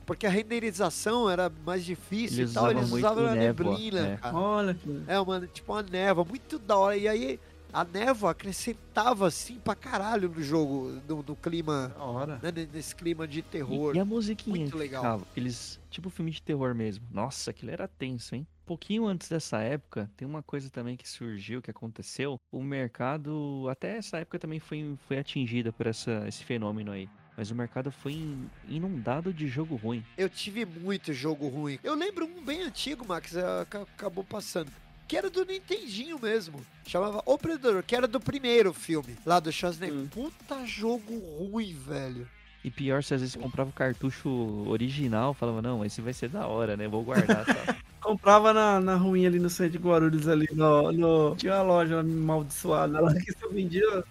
Porque a renderização era mais difícil Eles e tal. usavam Eles usavam a neblina, é. cara. Olha que. É, uma, tipo uma névoa, muito da hora. E aí a névoa acrescentava assim pra caralho no jogo, no, no clima, hora. né, nesse clima de E, terror. e a musiquinha Muito legal. ficava? Eles, tipo filme de terror mesmo. Nossa, aquilo era tenso, hein? Pouquinho antes dessa época, tem uma coisa também que surgiu, que aconteceu. O mercado, até essa época também foi, foi atingida por essa, esse fenômeno aí. Mas o mercado foi in- inundado de jogo ruim. Eu tive muito jogo ruim. Eu lembro um bem antigo, Max, é, aca- acabou passando. Que era do Nintendinho mesmo. Chamava O Predador, que era do primeiro filme, lá do Schwarzenegger. Hum. Puta jogo ruim, velho. E pior, se às vezes comprava o cartucho original, falava, não, esse vai ser da hora, né? Vou guardar, só. Comprava na, na ruinha ali no centro de Guarulhos ali, no, no- tinha uma loja amaldiçoada lá que só vendia.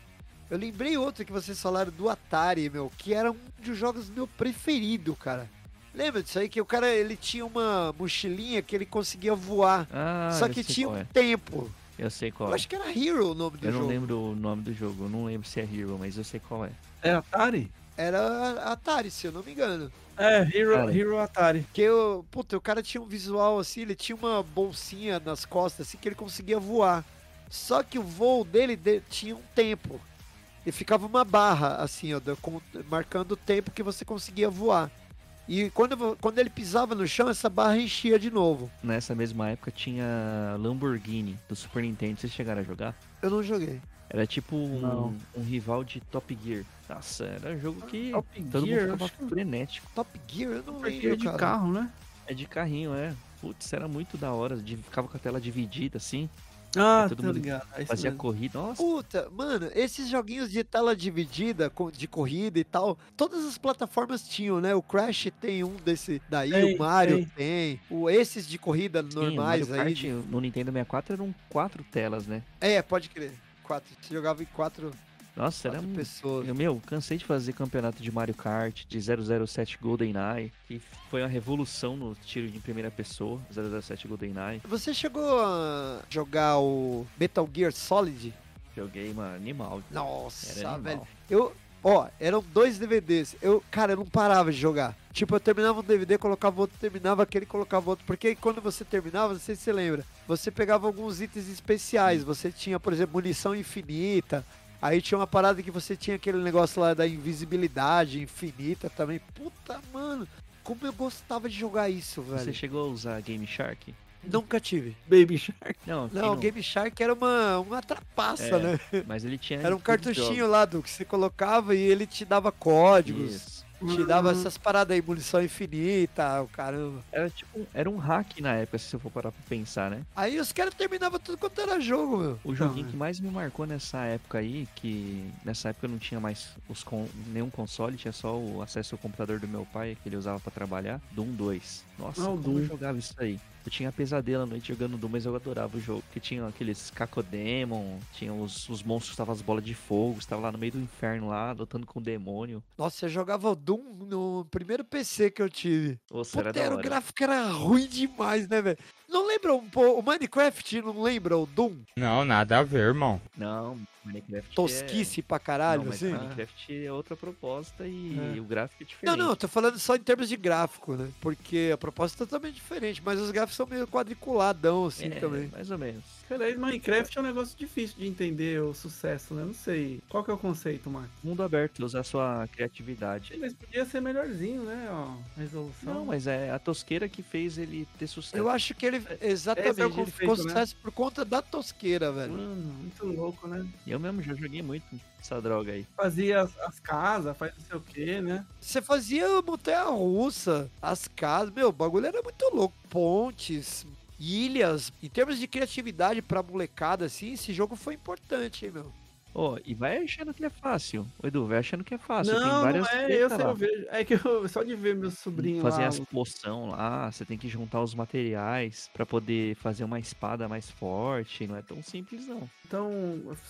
Eu lembrei outro que vocês falaram do Atari, meu, que era um dos jogos meu preferido, cara. Lembra disso aí? Que o cara, ele tinha uma mochilinha que ele conseguia voar. Ah, só que tinha um é. tempo. Eu sei qual Eu é. acho que era Hero o nome do Eu não jogo. lembro o nome do jogo, eu não lembro se é Hero, mas eu sei qual é. É Atari? Era Atari, se eu não me engano. É, Hero, Cara. Hero Atari. Que eu, puta, o cara tinha um visual assim, ele tinha uma bolsinha nas costas assim que ele conseguia voar. Só que o voo dele de- tinha um tempo. E ficava uma barra assim, ó, marcando o tempo que você conseguia voar. E quando, quando ele pisava no chão, essa barra enchia de novo. Nessa mesma época tinha Lamborghini do Super Nintendo. Vocês chegaram a jogar? Eu não joguei. Era tipo um, um rival de Top Gear. Nossa, era um jogo que Top todo Gear, mundo ficava frenético. Top Gear, eu não lembro, é de cara. carro, né? É de carrinho, é. Putz, era muito da hora. de- Ficava com a tela dividida assim. Ah, todo tô mundo ligado. É Fazia mesmo. corrida. Nossa, Puta, mano, esses joguinhos de tela dividida, com- de corrida e tal, todas as plataformas tinham, né? O Crash tem um desse daí, Tem, o Mario tem. tem. O, esses de corrida sim, o normais Mario aí. Kart no Nintendo 64 eram quatro telas, né? É, pode crer. Quatro. Você jogava em quatro, Nossa, era um pessoas. Eu, meu, cansei de fazer campeonato de Mario Kart, de 007 GoldenEye, que foi uma revolução no tiro de primeira pessoa, 007 GoldenEye. Você chegou a jogar o Metal Gear Solid? Joguei, mano, animal. Nossa, Era velho. animal. Eu, ó, eram dois DVDs. Eu, cara, eu não parava de jogar. Tipo, eu terminava um DVD, colocava outro, terminava aquele, colocava outro. Porque quando você terminava, não sei se você lembra, você pegava alguns itens especiais. Você tinha, por exemplo, munição infinita. Aí tinha uma parada que você tinha aquele negócio lá da invisibilidade infinita também. Puta, mano, como eu gostava de jogar isso, velho. Você chegou a usar Game Shark? Nunca tive. Baby Shark. Não, Não, o Game Shark era uma, uma trapaça, É, né? mas ele tinha. Era um cartuchinho lá do que você colocava e ele te dava códigos. Isso. Te dava Uhum. essas paradas aí, munição infinita, o caramba. Era tipo, era um hack na época, se eu for parar pra pensar, né? Aí os caras terminavam tudo quanto era jogo, meu. O joguinho é. que mais me marcou nessa época aí, que nessa época eu não tinha mais os con- nenhum console, tinha só o acesso ao computador do meu pai, que ele usava pra trabalhar, Doom 2. Nossa, Ah, o como eu Doom. jogava isso aí. Eu tinha pesadelo à noite jogando Doom, mas eu adorava o jogo. Porque tinha aqueles Cacodemon, tinha os, os monstros que estavam as bolas de fogo, estava lá no meio do inferno lá, lutando com o demônio. Nossa, eu jogava Doom no primeiro PC que eu tive. Nossa, era Puta, da era, o gráfico era ruim demais, né, velho? Não lembra um pouco. O Minecraft não lembra o Doom? Não, nada a ver, irmão. Não, Minecraft é... Tosquice pra caralho, não, mas assim? Minecraft é outra proposta e É. o gráfico é Não, diferente. não, eu tô falando só em termos de gráfico, né? Porque a proposta é totalmente diferente, mas os gráficos são meio quadriculadão, assim, é, também. mais ou menos. Cara, Minecraft é um negócio difícil de entender o sucesso, né? Não sei. Qual que é o conceito, Marcos? Mundo aberto, usar sua criatividade. Mas podia ser melhorzinho, né? Ó, resolução. Não, mas é a tosqueira que fez ele ter sucesso. Eu acho que ele, exatamente, Esse é ele ficou conceito, né? sucesso por conta da tosqueira, velho. Mano, muito louco, né? Eu mesmo já joguei muito essa droga aí. Fazia as, as casas, faz não sei o quê, né? Você fazia montanha russa, as casas, meu, o bagulho era muito louco. Pontes, ilhas. Em termos de criatividade pra molecada, assim, esse jogo foi importante, hein, meu. Ó, e vai achando que é fácil. Ô, Edu, vai achando que é fácil. Tem não, várias não é, eu sei, eu vejo. É que eu, só de ver meu sobrinho Fazer lá. as poção lá, você tem que juntar os materiais pra poder fazer uma espada mais forte. Não é tão simples, não. Então,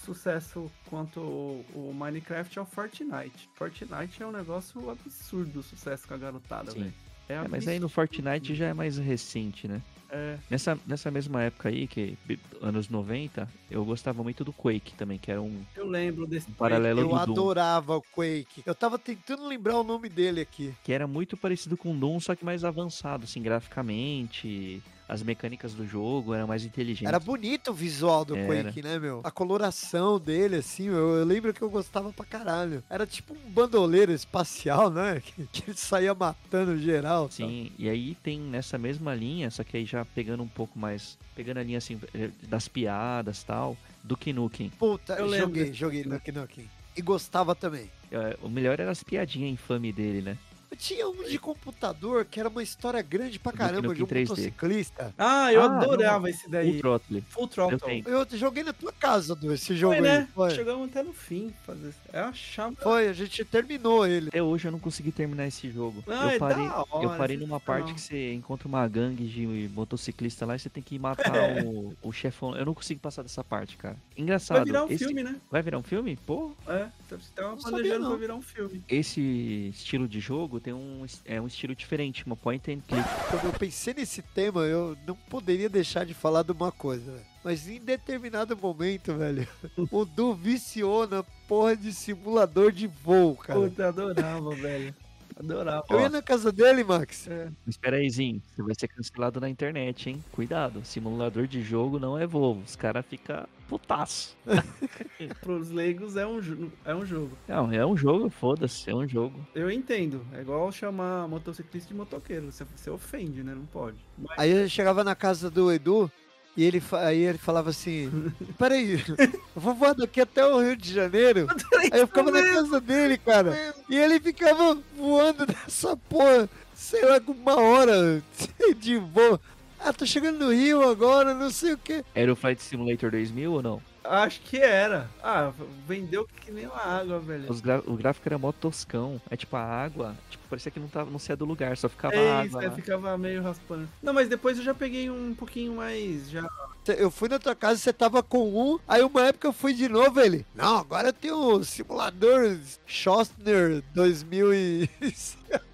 sucesso quanto o, o Minecraft é o Fortnite. Fortnite é um negócio absurdo o sucesso com a garotada, velho. É, É, mas aí no. Fortnite já é mais recente, né? É, Nessa, nessa mesma época aí, que anos 90, eu gostava muito do Quake também, que era um eu lembro desse paralelo Eu do Doom. adorava o Quake. Eu tava tentando lembrar o nome dele aqui. que era muito parecido com Doom, só que mais avançado, assim, graficamente. As mecânicas do jogo eram mais inteligentes. Era bonito o visual do Era. Quake, né, meu? A coloração dele, assim, eu, eu lembro que eu gostava pra caralho. Era tipo um bandoleiro espacial, né? Que, que ele saía matando geral. tal. Sim, e aí tem nessa mesma linha, só que aí já pegando um pouco mais. Pegando a linha assim, eh, das piadas e tal, do Nukem. Puta, Eu eu lembro joguei, joguei. Nuke Nukem. E gostava também. Eh, O melhor era as piadinhas infame dele, né? Tinha um de computador que era uma história grande pra caramba, de um Nukem 3D. motociclista. Ah, eu Ah, adorava esse O daí. Throttle. Full Eu Throttle. tenho. Eu joguei na tua casa, do esse jogo Foi, aí. né? Foi. Chegamos até no fim. Fazer... Eu achava. Foi, a gente terminou ele. Até hoje eu não consegui terminar esse jogo. Ah, é eu parei, hora, eu parei numa parte que você encontra uma gangue de motociclista lá e você tem que matar É. o, o chefão. Eu não consigo passar dessa parte, cara. Vai Engraçado. virar um esse- filme, né? Vai virar um filme? Pô, É. Você tava Não planejando não. pra virar um filme. esse estilo de jogo tem um, é um estilo diferente, uma point and click. Quando eu pensei nesse tema, eu não poderia deixar de falar de uma coisa, velho. Mas em determinado momento, velho, o Du viciou na porra de simulador de voo, cara. Puta, adorava, velho. Adorava. Eu ia na casa dele, Max. Espera aí, Zinho. Você vai ser cancelado na internet, hein? Cuidado. Simulador de jogo não é Volvo. Os caras ficam putaço. Pros leigos é um, é um jogo. Não, é um jogo, foda-se. É um jogo. Eu entendo. É igual chamar motociclista de motoqueiro. Você, você ofende, né? Não pode. Mas Aí eu chegava na casa do Edu e ele, aí ele falava assim: Peraí, eu vou voar daqui até o Rio de Janeiro. Aí eu ficava na casa dele, cara. E ele ficava voando nessa porra, sei lá, com uma hora de voo. Ah, tô chegando no Rio agora, não sei o quê. Era o Flight Simulator 2000 ou não? Acho que era. Ah, vendeu que nem uma água, velho. O gráfico era mó toscão. É tipo a água, tipo, parecia que não, tava, não saía do lugar, só ficava É isso, água. é, lá. ficava meio raspando. Não, mas depois eu já peguei um pouquinho mais. Já... Eu fui na tua casa, você tava com um, aí uma época eu fui de novo, ele. Não, agora tem o simulador Schostner 2000 e...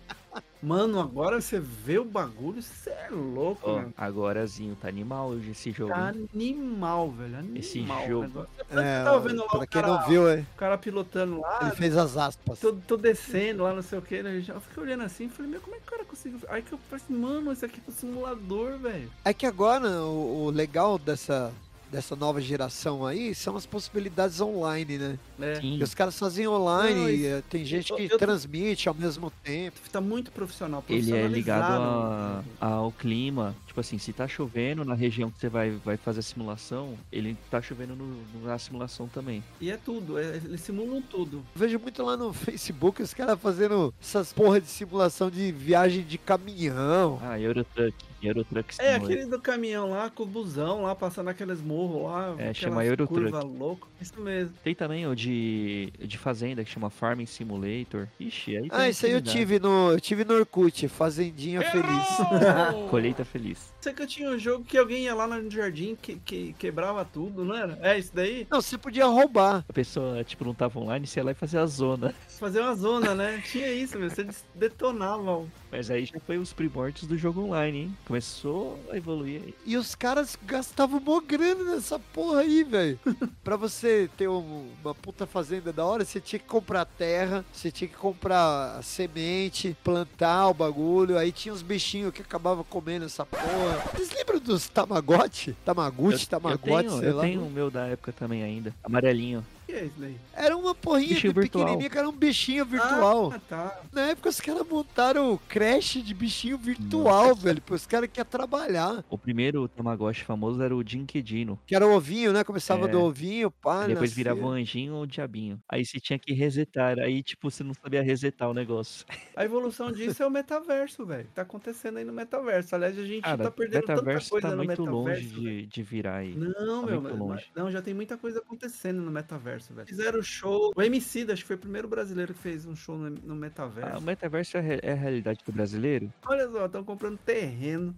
Mano, agora você vê o bagulho, você é louco, Ó, mano. agorazinho, tá animal hoje esse jogo. Tá hein? animal, velho. Animal. Esse jogo. Você É, tava vendo lá pra o quem cara, não viu, é, o cara pilotando lá, ele fez as aspas. tô, tô descendo lá, não sei o que, né? Eu fiquei olhando assim e falei, meu, como é que o cara conseguiu? Aí que eu falei assim, mano, isso aqui é um simulador, velho. É que agora o, o legal dessa, dessa nova geração aí são as possibilidades online, né? É. E os caras fazem online, Não, e, isso- eh, tem gente que eu- eu- transmite ao mesmo tempo. Tá muito profissional, Ele é ligado a- ao clima. Tipo assim, se tá chovendo na região que você vai, vai fazer a simulação, ele tá chovendo no- no- na simulação também. E é tudo, é- eles simulam tudo. Eu vejo muito lá no Facebook os caras fazendo essas porra de simulação de viagem de caminhão. Ah, Eurotruck. Eurotruck É, Simulator. aquele do caminhão lá, com o busão lá, passando aqueles morros lá. É, chama Eurotruck. curva louco. Isso mesmo. Tem também o de, de fazenda que chama Farming Simulator. Ixi, aí tem Ah, isso aí eu tive no, eu tive no Orkut, Fazendinha Feliz. Colheita feliz. Sei que eu tinha um jogo que alguém ia lá no jardim que, que quebrava tudo, não era? É isso daí? Não, você podia roubar. A pessoa, tipo, não tava online, você ia lá e fazia a zona. Fazer uma zona, né? tinha isso, meu. Você detonava. Mas aí já foi os primórdios do jogo online, hein? Começou a evoluir aí. E os caras gastavam mó grana nessa porra aí, velho. pra você ter um- uma puta fazenda da hora, você tinha que comprar terra, você tinha que comprar semente, plantar o bagulho. Aí tinha os bichinhos que acabavam comendo essa porra. Vocês lembram dos Tamagotchi? Tamaguchi, eu Tamagotchi, tenho, sei eu lá. tenho o meu da época também ainda. Amarelinho. O que é isso daí? Era uma porrinha Bichinho de virtual. pequenininha que era um bichinho virtual. Ah, tá. Na época os caras montaram o creche de bichinho virtual, velho. Os caras que iam trabalhar. O primeiro Tamagotchi famoso era o Dinkedino. Que era o ovinho, né? Começava É. do ovinho, pá. Depois nascia. virava um anjinho ou um diabinho. Aí você tinha que resetar. Aí, tipo, você não sabia resetar o negócio. A evolução disso é o metaverso, velho. Tá acontecendo aí no metaverso. Aliás, a gente Cara, tá perdendo tanta metaverso coisa tá no muito metaverso. longe velho. de, de virar aí. Não, Tá meu, muito mas- longe. não, já tem muita coisa acontecendo no metaverso, velho. Fizeram show. O MC, acho que foi o primeiro brasileiro que fez um show no, no metaverso. Ah, o metaverso é, é a realidade do brasileiro? Olha só, estão comprando terreno,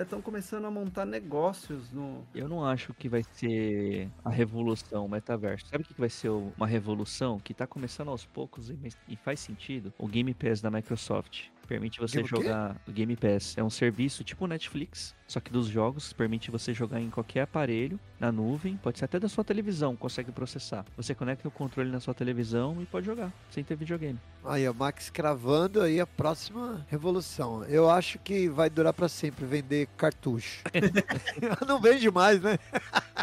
estão começando a montar negócios no. Eu não acho que vai ser a revolução o metaverso. Sabe o que vai ser uma revolução que tá começando aos poucos e, e faz sentido? O Game Pass da Microsoft. Permite você Game jogar o Game Pass. É um serviço tipo Netflix, só que dos jogos. Permite você jogar em qualquer aparelho, na nuvem. Pode ser até da sua televisão, consegue processar. Você conecta o controle na sua televisão e pode jogar, sem ter videogame. Aí, o Max cravando aí a próxima revolução. Eu acho que vai durar pra sempre vender cartucho. Não vende mais, né?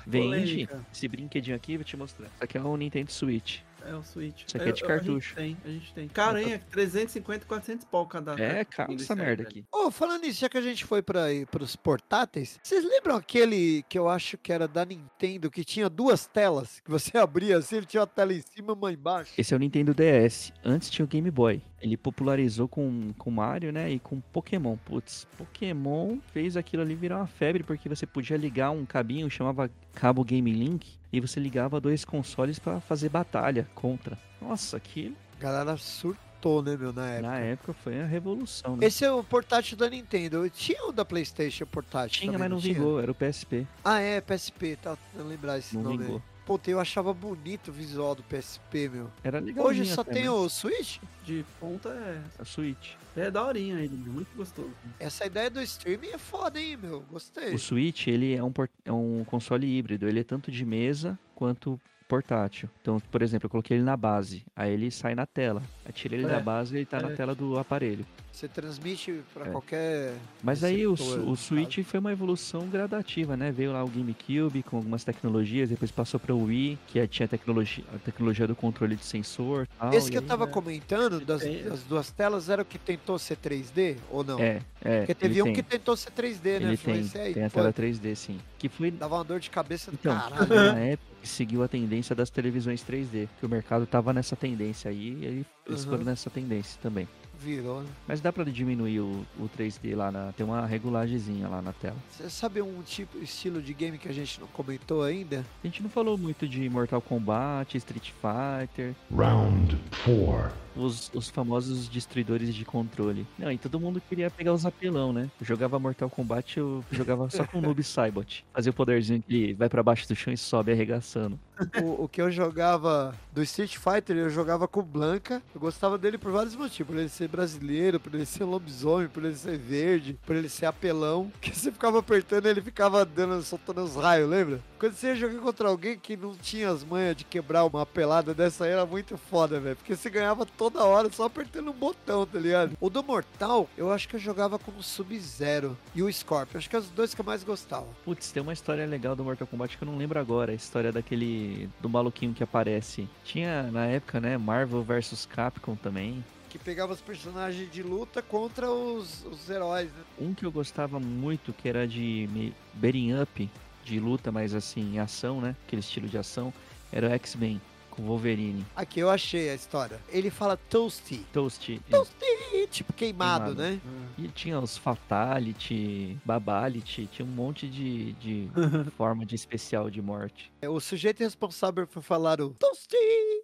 Vende Polêmica. esse brinquedinho aqui, vou te mostrar. Isso aqui é um Nintendo Switch. É o Switch. Isso aqui é de Eu- eu- cartucho. A gente tem, a gente tem. Carinha, 350, 400 pau cada. É, cara, essa aí, merda velho. aqui. Ô, falando nisso, já que a gente foi para os portáteis, vocês lembram aquele que eu acho que era da Nintendo, que tinha duas telas, que você abria assim, ele tinha uma tela em cima e uma embaixo? Esse é o Nintendo DS. Antes tinha o Game Boy. Ele popularizou com, com Mario, né? E com Pokémon. Putz, Pokémon fez aquilo ali virar uma febre, porque você podia ligar um cabinho, chamava cabo Game Link, e você ligava dois consoles pra fazer batalha contra. Nossa, A galera surtou, né, meu, na época. na época foi a revolução, né? Esse é o portátil da Nintendo. Tinha o da PlayStation portátil Tinha, também, mas não tinha? vingou, era o PSP. Ah, é, PSP, tá tentando lembrar esse Não nome vingou. aí. Puta, eu achava bonito o visual do PSP, meu. Era legal. Hoje só tem o Switch? De ponta é. a Switch. É daorinha ele, muito gostoso. Essa ideia do streaming é foda, hein, meu? Gostei. O Switch, ele é um, port- é um console híbrido. Ele é tanto de mesa quanto portátil. Então, por exemplo, eu coloquei ele na base, aí ele sai na tela. Aí tirei ele É, da base e ele tá na é. tela do aparelho. Você transmite pra É. qualquer. Mas aí o, o Switch foi uma evolução gradativa, né? Veio lá o GameCube com algumas tecnologias, depois passou para o Wii, que aí tinha a tecnologia, a tecnologia do controle de sensor. Tal, Esse que eu aí- tava comentando das, das duas telas era o que tentou ser 3D ou não? É, é. Porque teve um tem, que tentou ser 3D, né? Ele Foi tem, aí. tem a tela 3D, sim. Que foi Dava uma dor de cabeça Então, caralho. na época que seguiu a tendência das televisões 3D, que o mercado tava nessa tendência aí, e ele- eles Uhum. foram nessa tendência também. Virou, né? Mas dá pra diminuir o, o 3D lá na. Tem uma regulagemzinha lá na tela. Você sabe um tipo, estilo de game que a gente não comentou ainda? A gente não falou muito de Mortal Kombat, Street Fighter, Round four. Os, os famosos destruidores de controle. Não, e todo mundo queria pegar os apelão, né? Eu jogava Mortal Kombat, eu jogava só com o Noob Saibot. Fazia o poderzinho que ele vai pra baixo do chão e sobe arregaçando. o, o que eu jogava do Street Fighter, eu jogava com o Blanca. Eu gostava dele por vários motivos. Por ele ser brasileiro, por ele ser lobisomem, por ele ser verde, por ele ser apelão. Que você ficava apertando ele ficava dando, soltando os raios, lembra? Quando você ia jogar contra alguém que não tinha as manhas de quebrar uma pelada dessa era muito foda, velho. Porque você ganhava toda hora só apertando um botão, tá ligado? O do Mortal, eu acho que eu jogava com o Sub-Zero e o Scorpion. Acho que é os dois que eu mais gostava. Putz, tem uma história legal do Mortal Kombat que eu não lembro agora. A história daquele. do maluquinho que aparece. Tinha na época, né? Marvel vs Capcom também. Que pegava os personagens de luta contra os, os heróis, né? Um que eu gostava muito, que era de beating up, de luta, mas assim, em ação, né? Aquele estilo de ação, era o X-Men, com Wolverine. Aqui eu achei a história. Ele fala toasty. Toast. Toasty, tipo queimado, Queimado. né? E tinha os Fatality, Babality, tinha um monte de, de forma de especial de morte. É, O sujeito responsável por falar o toasty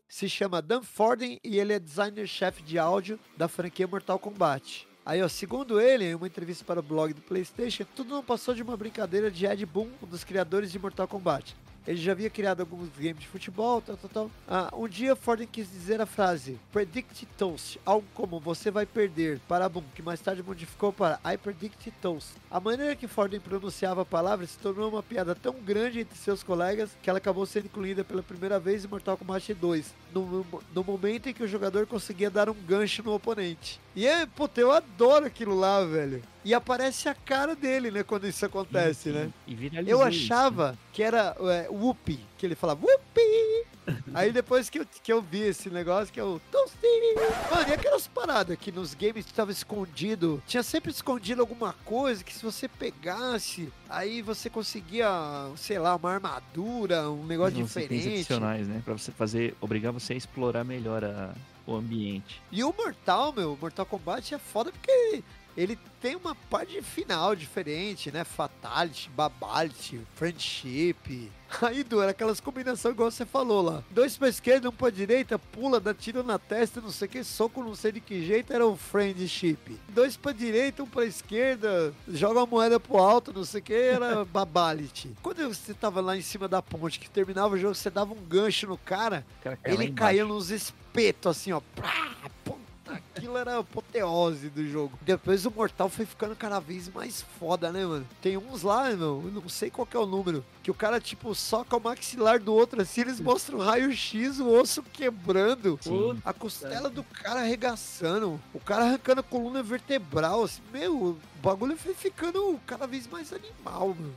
se chama Dan Forden e ele é designer-chefe de áudio da franquia Mortal Kombat. Aí, ó, segundo ele, em uma entrevista para o blog do PlayStation, tudo não passou de uma brincadeira de Ed Boon, um dos criadores de Mortal Kombat. Ele já havia criado alguns games de futebol, tal, tal, tal. Ah, um dia Forden quis dizer a frase Predict Toast, algo como você vai perder, para Boom, que mais tarde modificou para I Predict Toast. A maneira que Forden pronunciava a palavra se tornou uma piada tão grande entre seus colegas que ela acabou sendo incluída pela primeira vez em Mortal Kombat 2, no, no momento em que o jogador conseguia dar um gancho no oponente. E é, puta, eu adoro aquilo lá, velho. E aparece a cara dele, né, quando isso acontece, E- né? E Eu isso, achava que era é, Whoopi, que ele falava Whoopi. Aí depois que eu, que eu vi esse negócio, que eu. Mano, e aquelas paradas que nos games tava escondido, tinha sempre escondido alguma coisa que se você pegasse, aí você conseguia, sei lá, uma armadura, um negócio itens diferente. adicionais, né? Pra você fazer, obrigar você a explorar melhor a- o ambiente. E o Mortal, meu, Mortal Kombat é foda porque ele tem uma parte final diferente, né? Fatality, Babality, Friendship. Aí, Du, era aquelas combinações igual você falou lá. Dois pra esquerda, um pra direita, pula, dá tiro na testa, não sei o que, soco não sei de que jeito, era o Friendship. Dois pra direita, um pra esquerda, joga uma moeda pro alto, não sei o que, era Babality. Quando você tava lá em cima da ponte, que terminava o jogo, você dava um gancho no cara, cara ele embaixo. caía nos espetos, assim, ó. Aquilo era a apoteose do jogo. Depois o Mortal foi ficando cada vez mais foda, né, mano? Tem uns lá, meu, eu não sei qual é o número, que o cara, tipo, soca o maxilar do outro assim, eles mostram o raio-x, o osso quebrando. Sim. A costela do cara arregaçando, o cara arrancando a coluna vertebral, assim, meu, o bagulho foi ficando cada vez mais animal, meu.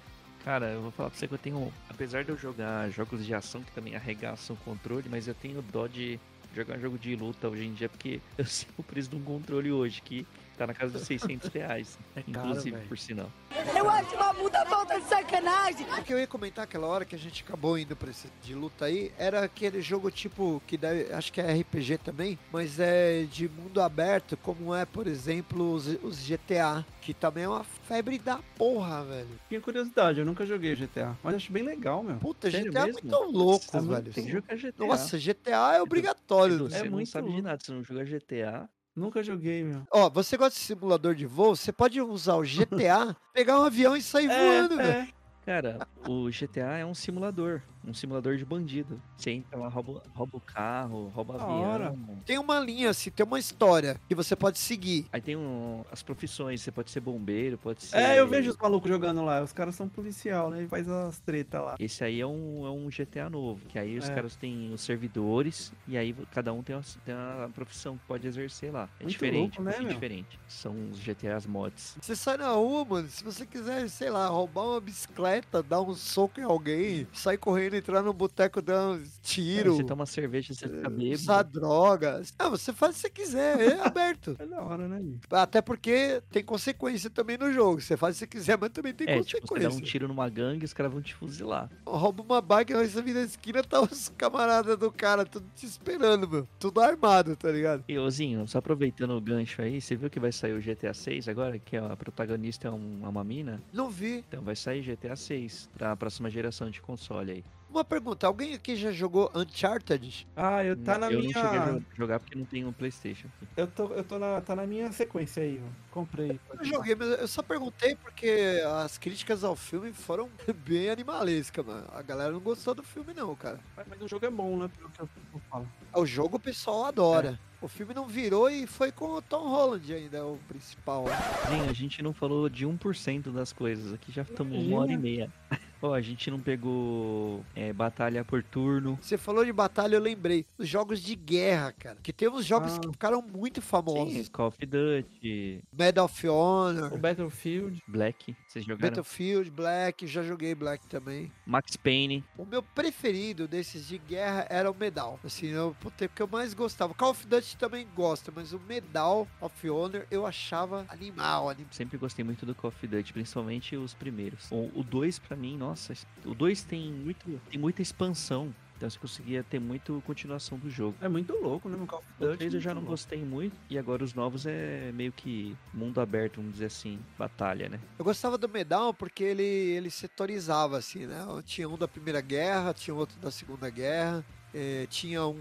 Cara, eu vou falar pra você que eu tenho. Apesar de eu jogar jogos de ação que também arregaçam o controle, mas eu tenho dó de jogar jogo de luta hoje em dia, porque eu sei o preço de um controle hoje, que tá na casa dos 600 reais. É caro, inclusive, velho. por sinal. Eu acho uma puta falta de sacanagem. O que eu ia comentar aquela hora que a gente acabou indo pra esse de luta aí era aquele jogo tipo que deve, acho que é RPG também, mas é de mundo aberto, como é, por exemplo, os, os GTA, que também é uma febre da porra, velho. Tinha curiosidade, eu nunca joguei GTA, mas acho bem legal, meu. Puta, Sério GTA mesmo? é muito louco, Tá velho. Tem que jogar GTA. Nossa, GTA é obrigatório. Né? você É não muito sabe de nada, você não joga GTA. Nunca joguei, meu. Ó, você gosta de simulador de voo? Você pode usar o GTA, pegar um avião e sair voando, velho. é. Cara, o GTA é um simulador, um simulador de bandido. Você entra lá, rouba, rouba o carro, rouba Da avião. hora. Tem uma linha, assim, tem uma história que você pode seguir. Aí tem um- as profissões, você pode ser bombeiro, pode ser. É, eu vejo os malucos jogando lá. Os caras são policial, né? E faz as tretas lá. Esse aí é um, é um GTA novo, que aí os É. caras têm os servidores e aí cada um tem uma, tem uma profissão que pode exercer lá. É Muito diferente, louco, né, meu? diferente. São os GTAs mods. Você sai na rua, mano, se você quiser, sei lá, roubar uma bicicleta, dar um soco em alguém, sair correndo, entrar no boteco, um tiro, Você toma cerveja, você fica bêbado. usar drogas. Ah, você faz o que você quiser, é aberto. É da hora, né? Até porque tem consequência também no jogo. Você faz o que você quiser, mas também tem É, tipo, você consequência. dá um tiro numa gangue, os caras vão te fuzilar. Rouba uma bike, você vira na esquina, tá os camaradas do cara tudo te esperando, meu. Tudo armado, tá ligado? E, Ozinho, só aproveitando o gancho aí, você viu que vai sair o GTA 6 agora? Que a protagonista é um- uma mina? Não vi. Então vai sair GTA 6 pra próxima geração de console aí. Uma pergunta, alguém aqui já jogou Uncharted? Ah, eu tá na eu minha. não cheguei a jo- jogar porque não tenho um Playstation. Eu tô, eu tô na, tá na minha sequência aí, ó. Comprei. Eu joguei, mas eu só perguntei porque as críticas ao filme foram bem animalescas, mano. A galera não gostou do filme, não, cara. Mas, mas o jogo é bom, né? Pelo que eu, eu falo. O jogo o pessoal adora. O filme não virou e foi com o Tom Holland ainda, o principal. Sim, a gente não falou de 1% das coisas. Aqui já estamos uma hora e meia. Ó, a gente não pegou é, batalha por turno. Você falou de batalha, eu lembrei. Os jogos de guerra, cara. Que tem uns jogos Ah. que ficaram muito famosos. Sim, Call of Duty, Medal of Honor, O Battlefield. Black. Vocês jogaram? Battlefield, Black, já joguei Black também. Max Payne. O meu preferido desses de guerra era o Medal. Assim, eu, puta, o que eu mais gostava. Call of Duty também gosto, mas o Medal of Honor eu achava animal, animal. Sempre gostei muito do Call of Duty, principalmente os primeiros. O 2 pra mim, nossa, o 2 tem, muito, tem muita expansão. Então você conseguia ter muito continuação do jogo. É muito louco, né? No Call of O Duty. 3 eu já não louco. gostei muito. E agora os novos é meio que mundo aberto, vamos dizer assim, batalha, né? Eu gostava do Medal porque ele, ele setorizava, assim, né? Tinha um da Primeira Guerra, tinha outro da Segunda Guerra, eh, tinha um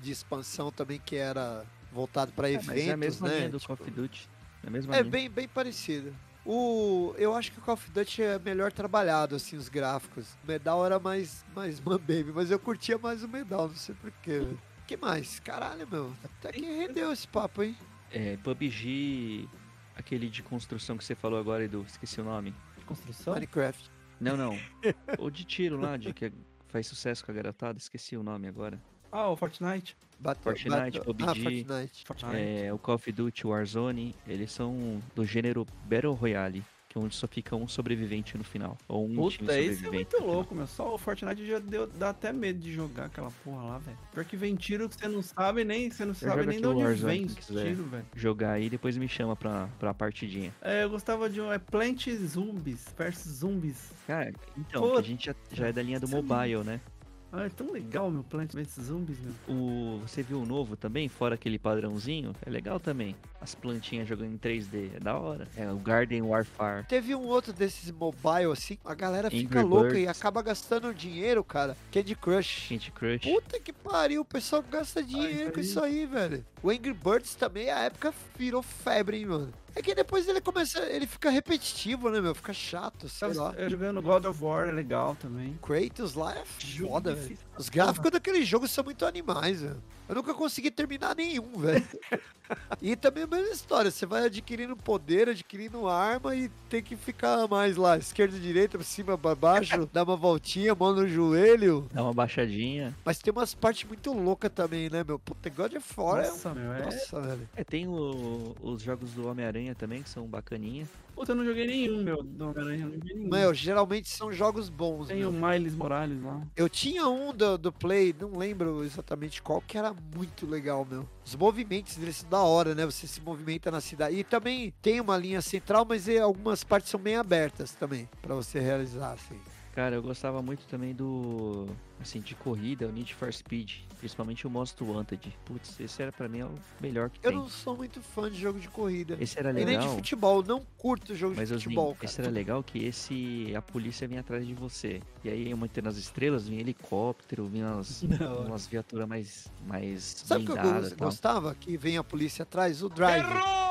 de expansão também que era voltado para É, eventos, mas é a mesma né? linha do Tipo, Call of Duty. É a mesma É linha. bem, bem parecido. O, eu acho que o Call of Duty é melhor trabalhado, assim, os gráficos. O Medal era mais, mais man baby, mas eu curtia mais o Medal, não sei porquê, velho. que mais? Caralho, meu. Até que rendeu esse papo, hein? É, PUBG, aquele de construção que você falou agora, Edu, esqueci o nome. De construção? Minecraft. Não, não. o de tiro lá, de que faz sucesso com a garotada, esqueci o nome agora. Ah, o Fortnite. Battle, Fortnite, Battle- PUBG. Ah, Fortnite. Fortnite. É, o Call of Duty, Warzone, eles são do gênero Battle Royale, que é onde só fica um sobrevivente no final. Ou um time Puta, sobrevivente. esse é muito louco, meu. Só o Fortnite já deu, dá até medo de jogar aquela porra lá, velho. Pior que vem tiro que você não sabe nem, você não sabe jogo nem de onde Warzone, vem os tiros, velho. Jogar aí e depois me chama pra, pra partidinha. É, eu gostava de um. É Plant Zombies versus Zombies. Cara, então, Pô, a gente já, já é da linha do é mobile, né? Ah, é tão legal, meu Plant vs Zombies, meu. O, você viu o novo também, fora aquele padrãozinho? É legal também. As plantinhas jogando em 3D, é da hora. É o Garden Warfare. Teve um outro desses mobile, assim, a galera fica Angry louca e Birds. acaba gastando dinheiro, cara. Candy Crush. Candy Crush. Puta que pariu, o pessoal gasta dinheiro isso com isso aí, velho. O Angry Birds também, a época virou febre, hein, mano. É que depois ele começa, ele fica repetitivo, né, meu? Fica chato, sei lá. Eu jogando God of War é legal também. Kratos lá é foda, velho. Os gráficos daquele jogo são muito animais, velho. Eu nunca consegui terminar nenhum, velho. e também a mesma história, você vai adquirindo poder, adquirindo arma e tem que ficar mais lá, esquerda, direita, pra cima, pra baixo, dar uma voltinha, mão no joelho. Dá uma baixadinha. Mas tem umas partes muito loucas também, né, meu? Puta, God of War é um... Nossa, meu, é. Nossa, velho. É, tem o- os jogos do Homem-Aranha também, que são bacaninha. Puta, eu não joguei nenhum, meu. Do Homem-Aranha, eu não joguei nenhum. Meu, geralmente são jogos bons, Tem meu. o Miles Morales lá. Eu tinha um do, do Play, não lembro exatamente qual, que era muito legal, meu. Os movimentos dele são da hora, né? Você se movimenta na cidade. E também tem uma linha central, mas é- algumas partes são bem abertas também, pra você realizar, assim. Cara, eu gostava muito também do. Assim, de corrida, o Need for Speed. Principalmente o Most Wanted. Putz, esse era pra mim é o melhor que Eu tem. não sou muito fã de jogo de corrida. Esse era E nem de legal. futebol, não curto jogo Mas de Osmin, futebol, cara. esse era legal que esse a polícia vinha atrás de você. E aí, aumentando as estrelas, vinha helicóptero, vinha umas, Não. umas viaturas mais, mais Sabe o que eu gostava? Que vem a polícia atrás? O Drive.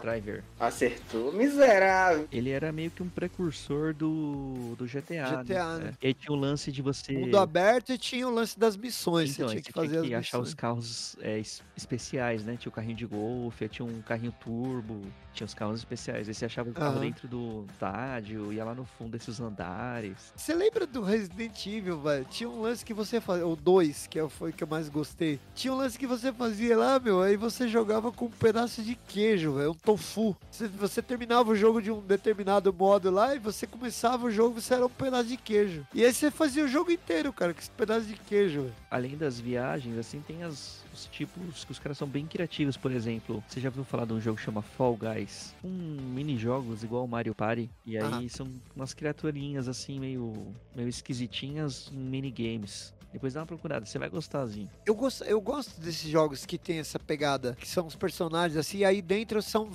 Driver. Acertou, miserável. Ele era meio que um precursor do, do GTA. GTA, né? É. E aí tinha o lance de você. Mundo aberto e tinha o lance das missões. Então, você tinha que fazer tinha que as achar missões. os carros é, es- especiais, né? Tinha o carrinho de golfe, tinha um carrinho turbo, tinha os carros especiais. Aí você achava o carro Aham. dentro do estádio, ia lá no fundo desses andares. Você lembra do Resident Evil, velho? Tinha um lance que você fazia, o 2, que é foi o que eu mais gostei. Tinha um lance que você fazia lá, meu, aí você jogava com um pedaço de queijo, velho, um tofu. Você, você terminava o jogo de um determinado modo lá e você começava o jogo, você era um pedaço de queijo. E aí você fazia o jogo inteiro, cara, com esse pedaço de queijo, velho. Além das viagens, assim, tem as, os tipos que os caras são bem criativos. Por exemplo, você já ouviu falar de um jogo que chama Fall Guys? Um mini-jogos igual o Mario Party. E aí são umas criaturinhas, assim, meio, meio esquisitinhas em minigames. Depois dá uma procurada, você vai gostarzinho. Eu gosto, eu gosto desses jogos que tem essa pegada, que são os personagens assim, e aí dentro são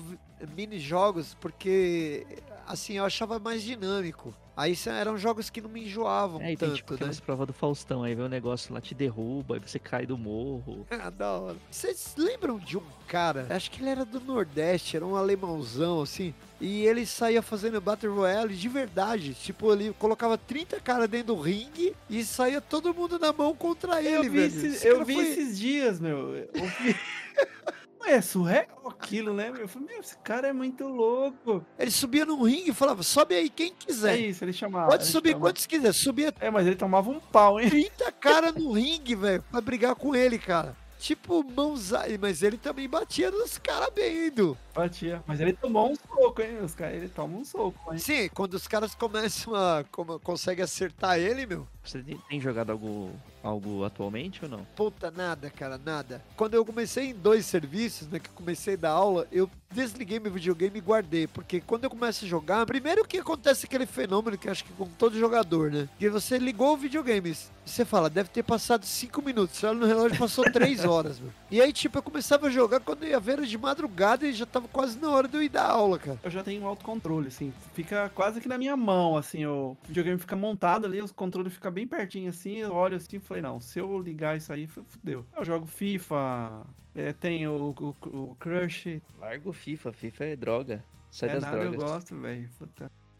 mini-jogos, porque assim, eu achava mais dinâmico. Aí eram jogos que não me enjoavam É, e tem tanto, tipo né? provas do Faustão, aí vem o negócio lá, te derruba, aí você cai do morro. Ah, da hora. Vocês lembram de um cara? Acho que ele era do Nordeste, era um alemãozão, assim. E ele saía fazendo Battle Royale de verdade. Tipo, ele colocava 30 caras dentro do ringue e saía todo mundo na mão contra ele, eu vi, velho. esses, Esse eu vi foi- esses dias, meu. Eu vi... É surreal aquilo, né, meu? Eu falei, meu, esse cara é muito louco. Ele subia num ringue e falava, sobe aí quem É quiser. isso, ele chamava. Pode ele subir chamava. quantos quiser. Subia É, mas ele tomava um pau, hein? 30 caras no ringue, velho, pra brigar com ele, cara. Tipo, mãozada. Mas ele também batia nos caras bem, Edu. Batia. Mas ele tomou um soco, hein? Os caras, ele toma um soco, hein? Sim, quando os caras começam a. Como, conseguem acertar ele, meu. Você tem, tem jogado algo, algo atualmente ou não? Puta, nada, cara, nada. Quando eu comecei em dois serviços, né, que comecei a dar aula, eu desliguei meu videogame e guardei. Porque quando eu começo a jogar, primeiro que acontece aquele fenômeno que acho que com todo jogador, né? Que você ligou o videogame, você fala, deve ter passado cinco minutos. Você olha no relógio, passou três horas, meu. E aí, tipo, eu começava a jogar quando eu ia ver era de madrugada e já tava quase na hora de eu ir dar aula, cara. Eu já tenho um autocontrole, assim. Fica quase que na minha mão, assim. O videogame fica montado ali, os controles ficam bem pertinho, assim. Eu olho assim e falei, não, se eu ligar isso aí, fudeu. Eu jogo FIFA, é, tem o, o, o Crush. Larga o FIFA, FIFA é droga. Sai é das nada, eu drogas. gosto, velho.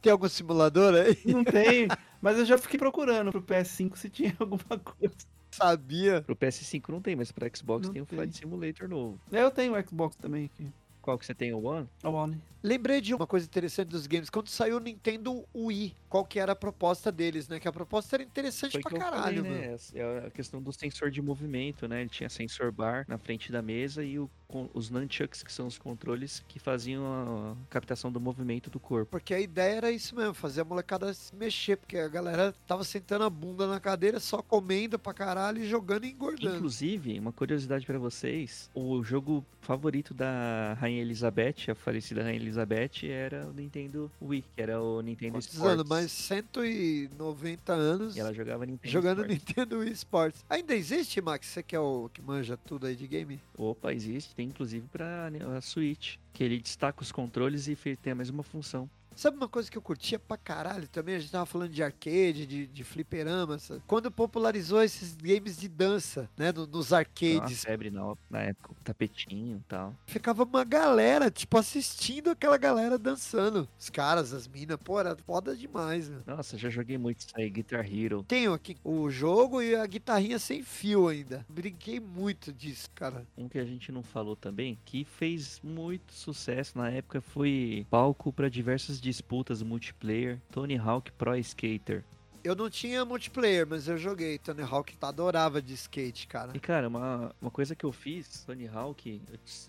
Tem algum simulador aí? Não tem, mas eu já fiquei procurando pro PS5 se tinha alguma coisa. Sabia. Pro PS5 não tem, mas pro Xbox Não tem o tem. Flight Simulator novo. Eu tenho o Xbox também aqui. Qual que você tem, o One? O One. Lembrei de uma coisa interessante dos games. Quando saiu o Nintendo Wii, qual que era a proposta deles, né? Que a proposta era interessante Foi pra caralho, falei, né? É a questão do sensor de movimento, né? Ele tinha sensor bar na frente da mesa e o, os nunchucks, que são os controles que faziam a captação do movimento do corpo. Porque a ideia era isso mesmo, fazer a molecada se mexer, porque a galera tava sentando a bunda na cadeira, só comendo pra caralho e jogando e engordando. Inclusive, uma curiosidade pra vocês, o jogo favorito da Rainha Elizabeth, a falecida Rainha Elizabeth, era o Nintendo Wii, que era o Nintendo Quantos Sports. anos? Mais 190 anos E ela jogava Nintendo jogando Sports. Nintendo Wii Sports. Ainda existe, Max? Você que é o que manja tudo aí de game? Opa, existe. Tem inclusive pra né, a Switch, que ele destaca os controles e tem a mesma função. Sabe uma coisa que eu curtia pra caralho também? A gente tava falando de arcade, de, de fliperama. sabe? Quando popularizou esses games de dança, né? no- nos Foi uma arcades. febre na, na época, o tapetinho e tal. Ficava uma galera, tipo, assistindo aquela galera dançando. Os caras, as minas, pô, era foda demais, meu. Nossa, já joguei muito isso aí, Guitar Hero. Tenho aqui o jogo e a guitarrinha sem fio ainda. Brinquei muito disso, cara. Um que a gente não falou também, que fez muito sucesso na época, foi palco para diversas disputas multiplayer, Tony Hawk Pro Skater. Eu não tinha multiplayer, mas eu joguei. Tony Hawk adorava de skate, cara. E cara, uma, uma coisa que eu fiz, Tony Hawk,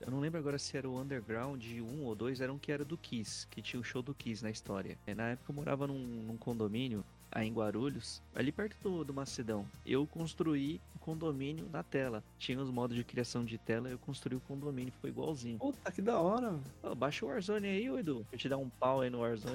eu, não lembro agora se era o Underground 1 ou 2, era um que era do Kiss, que tinha o show do Kiss na história. E na época eu morava num, num condomínio, aí em Guarulhos, ali perto do, do Macedão. Eu construí o condomínio na tela. Tinha os modos de criação de tela, eu construí o condomínio, ficou igualzinho. Puta, que da hora. Ô, baixa o Warzone aí, ô Edu. Vou te dar um pau aí no Warzone.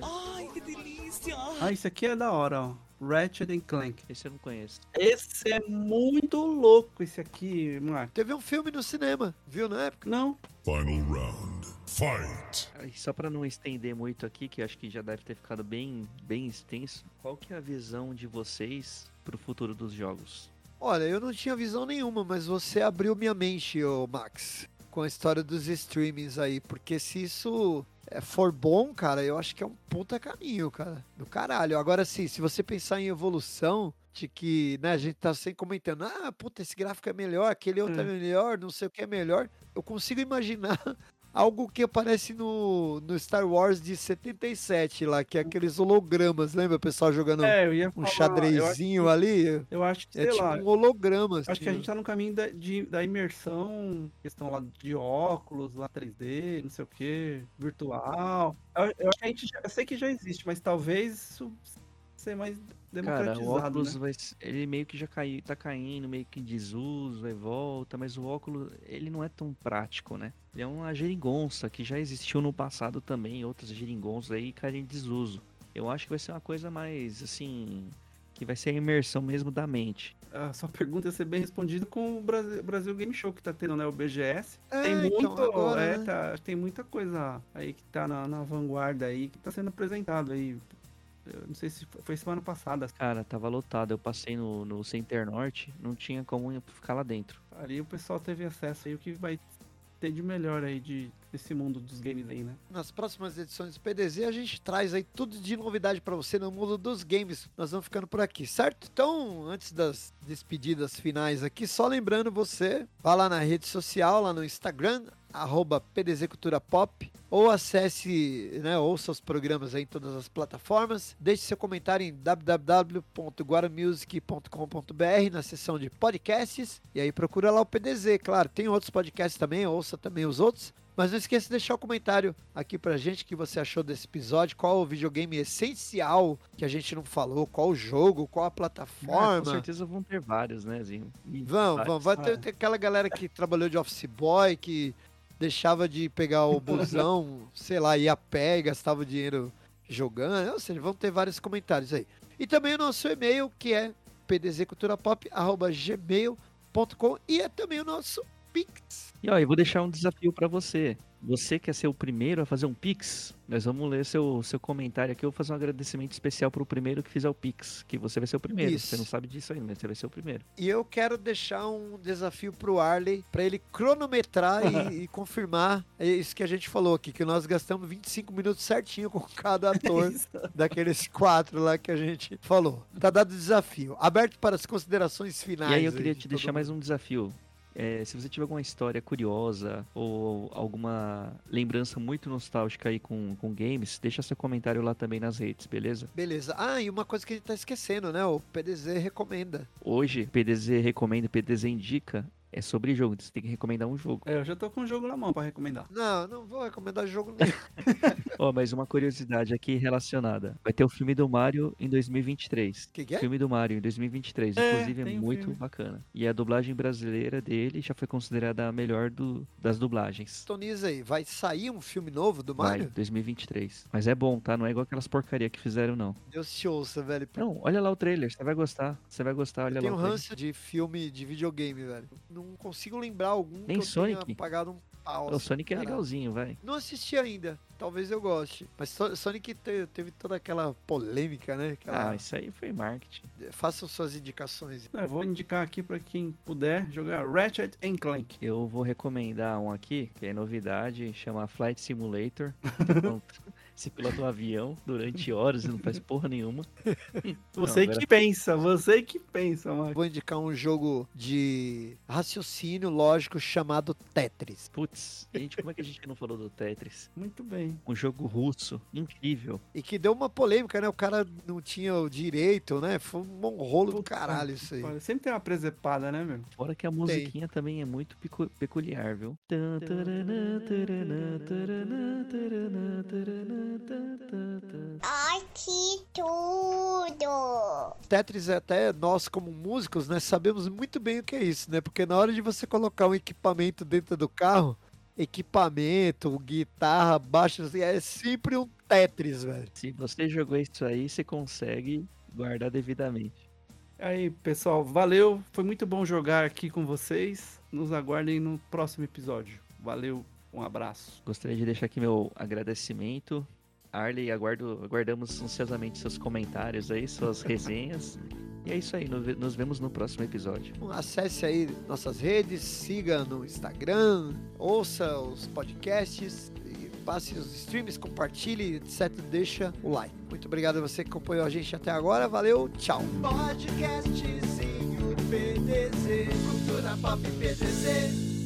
Ah, isso aqui é da hora, ó. Ratchet and Clank. Esse eu não conheço. Esse é muito louco, esse aqui, Marco. Teve um filme no cinema, viu na época? Não, Final round. Fight. Aí, só pra não estender muito aqui, que acho que já deve ter ficado bem, bem extenso, qual que é a visão de vocês pro futuro dos jogos? Olha, eu não tinha visão nenhuma, mas você abriu minha mente, ô Max. com a história dos streamings aí, porque se isso é, for bom, cara, eu acho que é um puta caminho, cara, do caralho. Agora, sim, se você pensar em evolução, de que, né, a gente tá sempre comentando, ah, puta, esse gráfico é melhor, aquele outro é, É. melhor, não sei o que é melhor. Eu consigo imaginar algo que aparece no, no Star Wars de 77 lá, que é aqueles hologramas, lembra o pessoal jogando É, um falar, xadrezinho eu acho, ali? eu acho que, É tipo lá, um holograma. acho que a assim, gente tá no caminho da, de- da imersão, questão lá de óculos, lá 3D, não sei o que, virtual. Eu, eu que já, eu sei que já existe, mas talvez isso ser mais Cara, democratizado, o óculos né? vai, ele meio que já caiu, tá caindo, meio que em desuso, aí volta, mas o óculos, ele não é tão prático, né? Ele é uma geringonça que já existiu no passado também, outras geringonças aí caem em desuso. Eu acho que vai ser uma coisa mais, assim, que vai ser a imersão mesmo da mente. A sua pergunta ia ser bem respondida com o Brasil, Brasil Game Show que tá tendo, né? O BGS. É, tem então, muito, agora, é, né? tá- tem muita coisa aí que tá na, na vanguarda aí, que tá sendo apresentado aí. Eu não sei se foi- semana passada. Cara, tava lotado, eu passei no, no Center Norte, não tinha como ficar lá dentro. Ali o pessoal teve acesso aí, o que vai ter de melhor aí de, desse mundo dos games aí, né? Nas próximas edições do PDZ a gente traz aí tudo de novidade pra você no mundo dos games. Nós vamos ficando por aqui, certo? Então, antes das despedidas finais aqui, só lembrando você, vá lá na rede social, lá no Instagram, arroba PDZ Cultura Pop, ou acesse, né, ouça os programas aí em todas as plataformas. Deixe seu comentário em www.guaramusic.com.br na seção de podcasts. E aí procura lá o PDZ, claro. Tem outros podcasts também, ouça também os outros. Mas não esqueça de deixar o comentário aqui pra gente que você achou desse episódio, qual o videogame essencial que a gente não falou, qual o jogo, qual a Ah, plataforma. com certeza vão ter vários, né, Zinho? Vamos, vários. vamos. Vai ter, ter aquela galera que trabalhou de office boy, que deixava de pegar o busão, sei lá, ia a pé e gastava dinheiro jogando. Ou seja, vão ter vários comentários aí. E também o nosso e-mail, que é pdzculturapop.gmail.com e é também o nosso Pix. E ó, eu vou deixar um desafio pra você. Você quer ser o primeiro a fazer um Pix? Nós vamos ler seu, seu comentário aqui. Eu vou fazer um agradecimento especial pro primeiro que fizer o Pix. Que você vai ser o primeiro. Isso. Você não sabe disso ainda, mas você vai ser o primeiro. E eu quero deixar um desafio pro Arley, para ele cronometrar e, e confirmar isso que a gente falou aqui, que nós gastamos 25 minutos certinho com cada ator. daqueles quatro lá que a gente falou. Tá dado o desafio. Aberto para as considerações finais. e aí eu queria de te deixar mais mundo. um desafio. É, se você tiver alguma história curiosa ou alguma lembrança muito nostálgica aí com, com games, deixa seu comentário lá também nas redes, beleza? Beleza. Ah, e uma coisa que a gente tá esquecendo, né? O PDZ recomenda. Hoje, PDZ recomenda, PDZ indica, é sobre jogo. Você tem que recomendar um jogo. É, eu já tô com um jogo na mão pra recomendar. Não, não vou recomendar jogo nenhum. Ó, mas uma curiosidade aqui relacionada. Vai ter o filme do Mario em 2023. Que que é? Filme do Mario em 2023. É, Inclusive é tem um muito filme. bacana. E a dublagem brasileira dele já foi considerada a melhor do, das dublagens. Toniza aí, vai sair um filme novo do Vai, Mario? 2023. Mas é bom, tá? Não é igual aquelas porcaria que fizeram, não. Deus te ouça, velho. Não, olha lá o trailer, você vai gostar. Você vai gostar, olha Eu lá o trailer. ranço de filme de videogame, velho. Não consigo lembrar algum Nem que eu Sonic? tenha pagado um pau. O assim, Sonic é legalzinho, vai. Não assisti ainda. Talvez eu goste. Mas So- Sonic te- teve toda aquela polêmica, né? Aquela... Ah, isso aí foi marketing. Façam suas indicações. É, vou indicar aqui pra quem puder jogar Ratchet and Clank. Eu vou recomendar um aqui, que é novidade, chama Flight Simulator. Você pilota um avião durante horas e não faz porra nenhuma. Você Não, que pensa, você que pensa, mano. Vou indicar um jogo de raciocínio lógico chamado Tetris. Putz, gente, como é que a gente não falou do Tetris? Muito bem. Um jogo russo, incrível. E que deu uma polêmica, né? O cara não tinha o direito, né? Foi um rolo do caralho isso aí. Olha, sempre tem uma presepada, né, meu? Fora que a musiquinha também é muito pecu- peculiar, viu? Ai, que tudo! Tetris é até nós como músicos, né? Sabemos muito bem o que é isso, né? Porque na hora de você colocar um equipamento dentro do carro, equipamento, guitarra, baixo, assim, é sempre um Tetris, velho. Se você jogou isso aí, você consegue guardar devidamente. Aí, pessoal, valeu. Foi muito bom jogar aqui com vocês. Nos aguardem no próximo episódio. Valeu, um abraço. Gostaria de deixar aqui meu agradecimento Arley, aguardo, aguardamos ansiosamente seus comentários aí, suas resenhas. E é isso aí, no- nos vemos no próximo episódio. Acesse aí nossas redes, siga no Instagram, ouça os podcasts, e passe os streams, compartilhe, etc. Deixa o like. Muito obrigado a você que acompanhou a gente até agora. Valeu, tchau. Podcastzinho PDZ, cultura pop PDZ.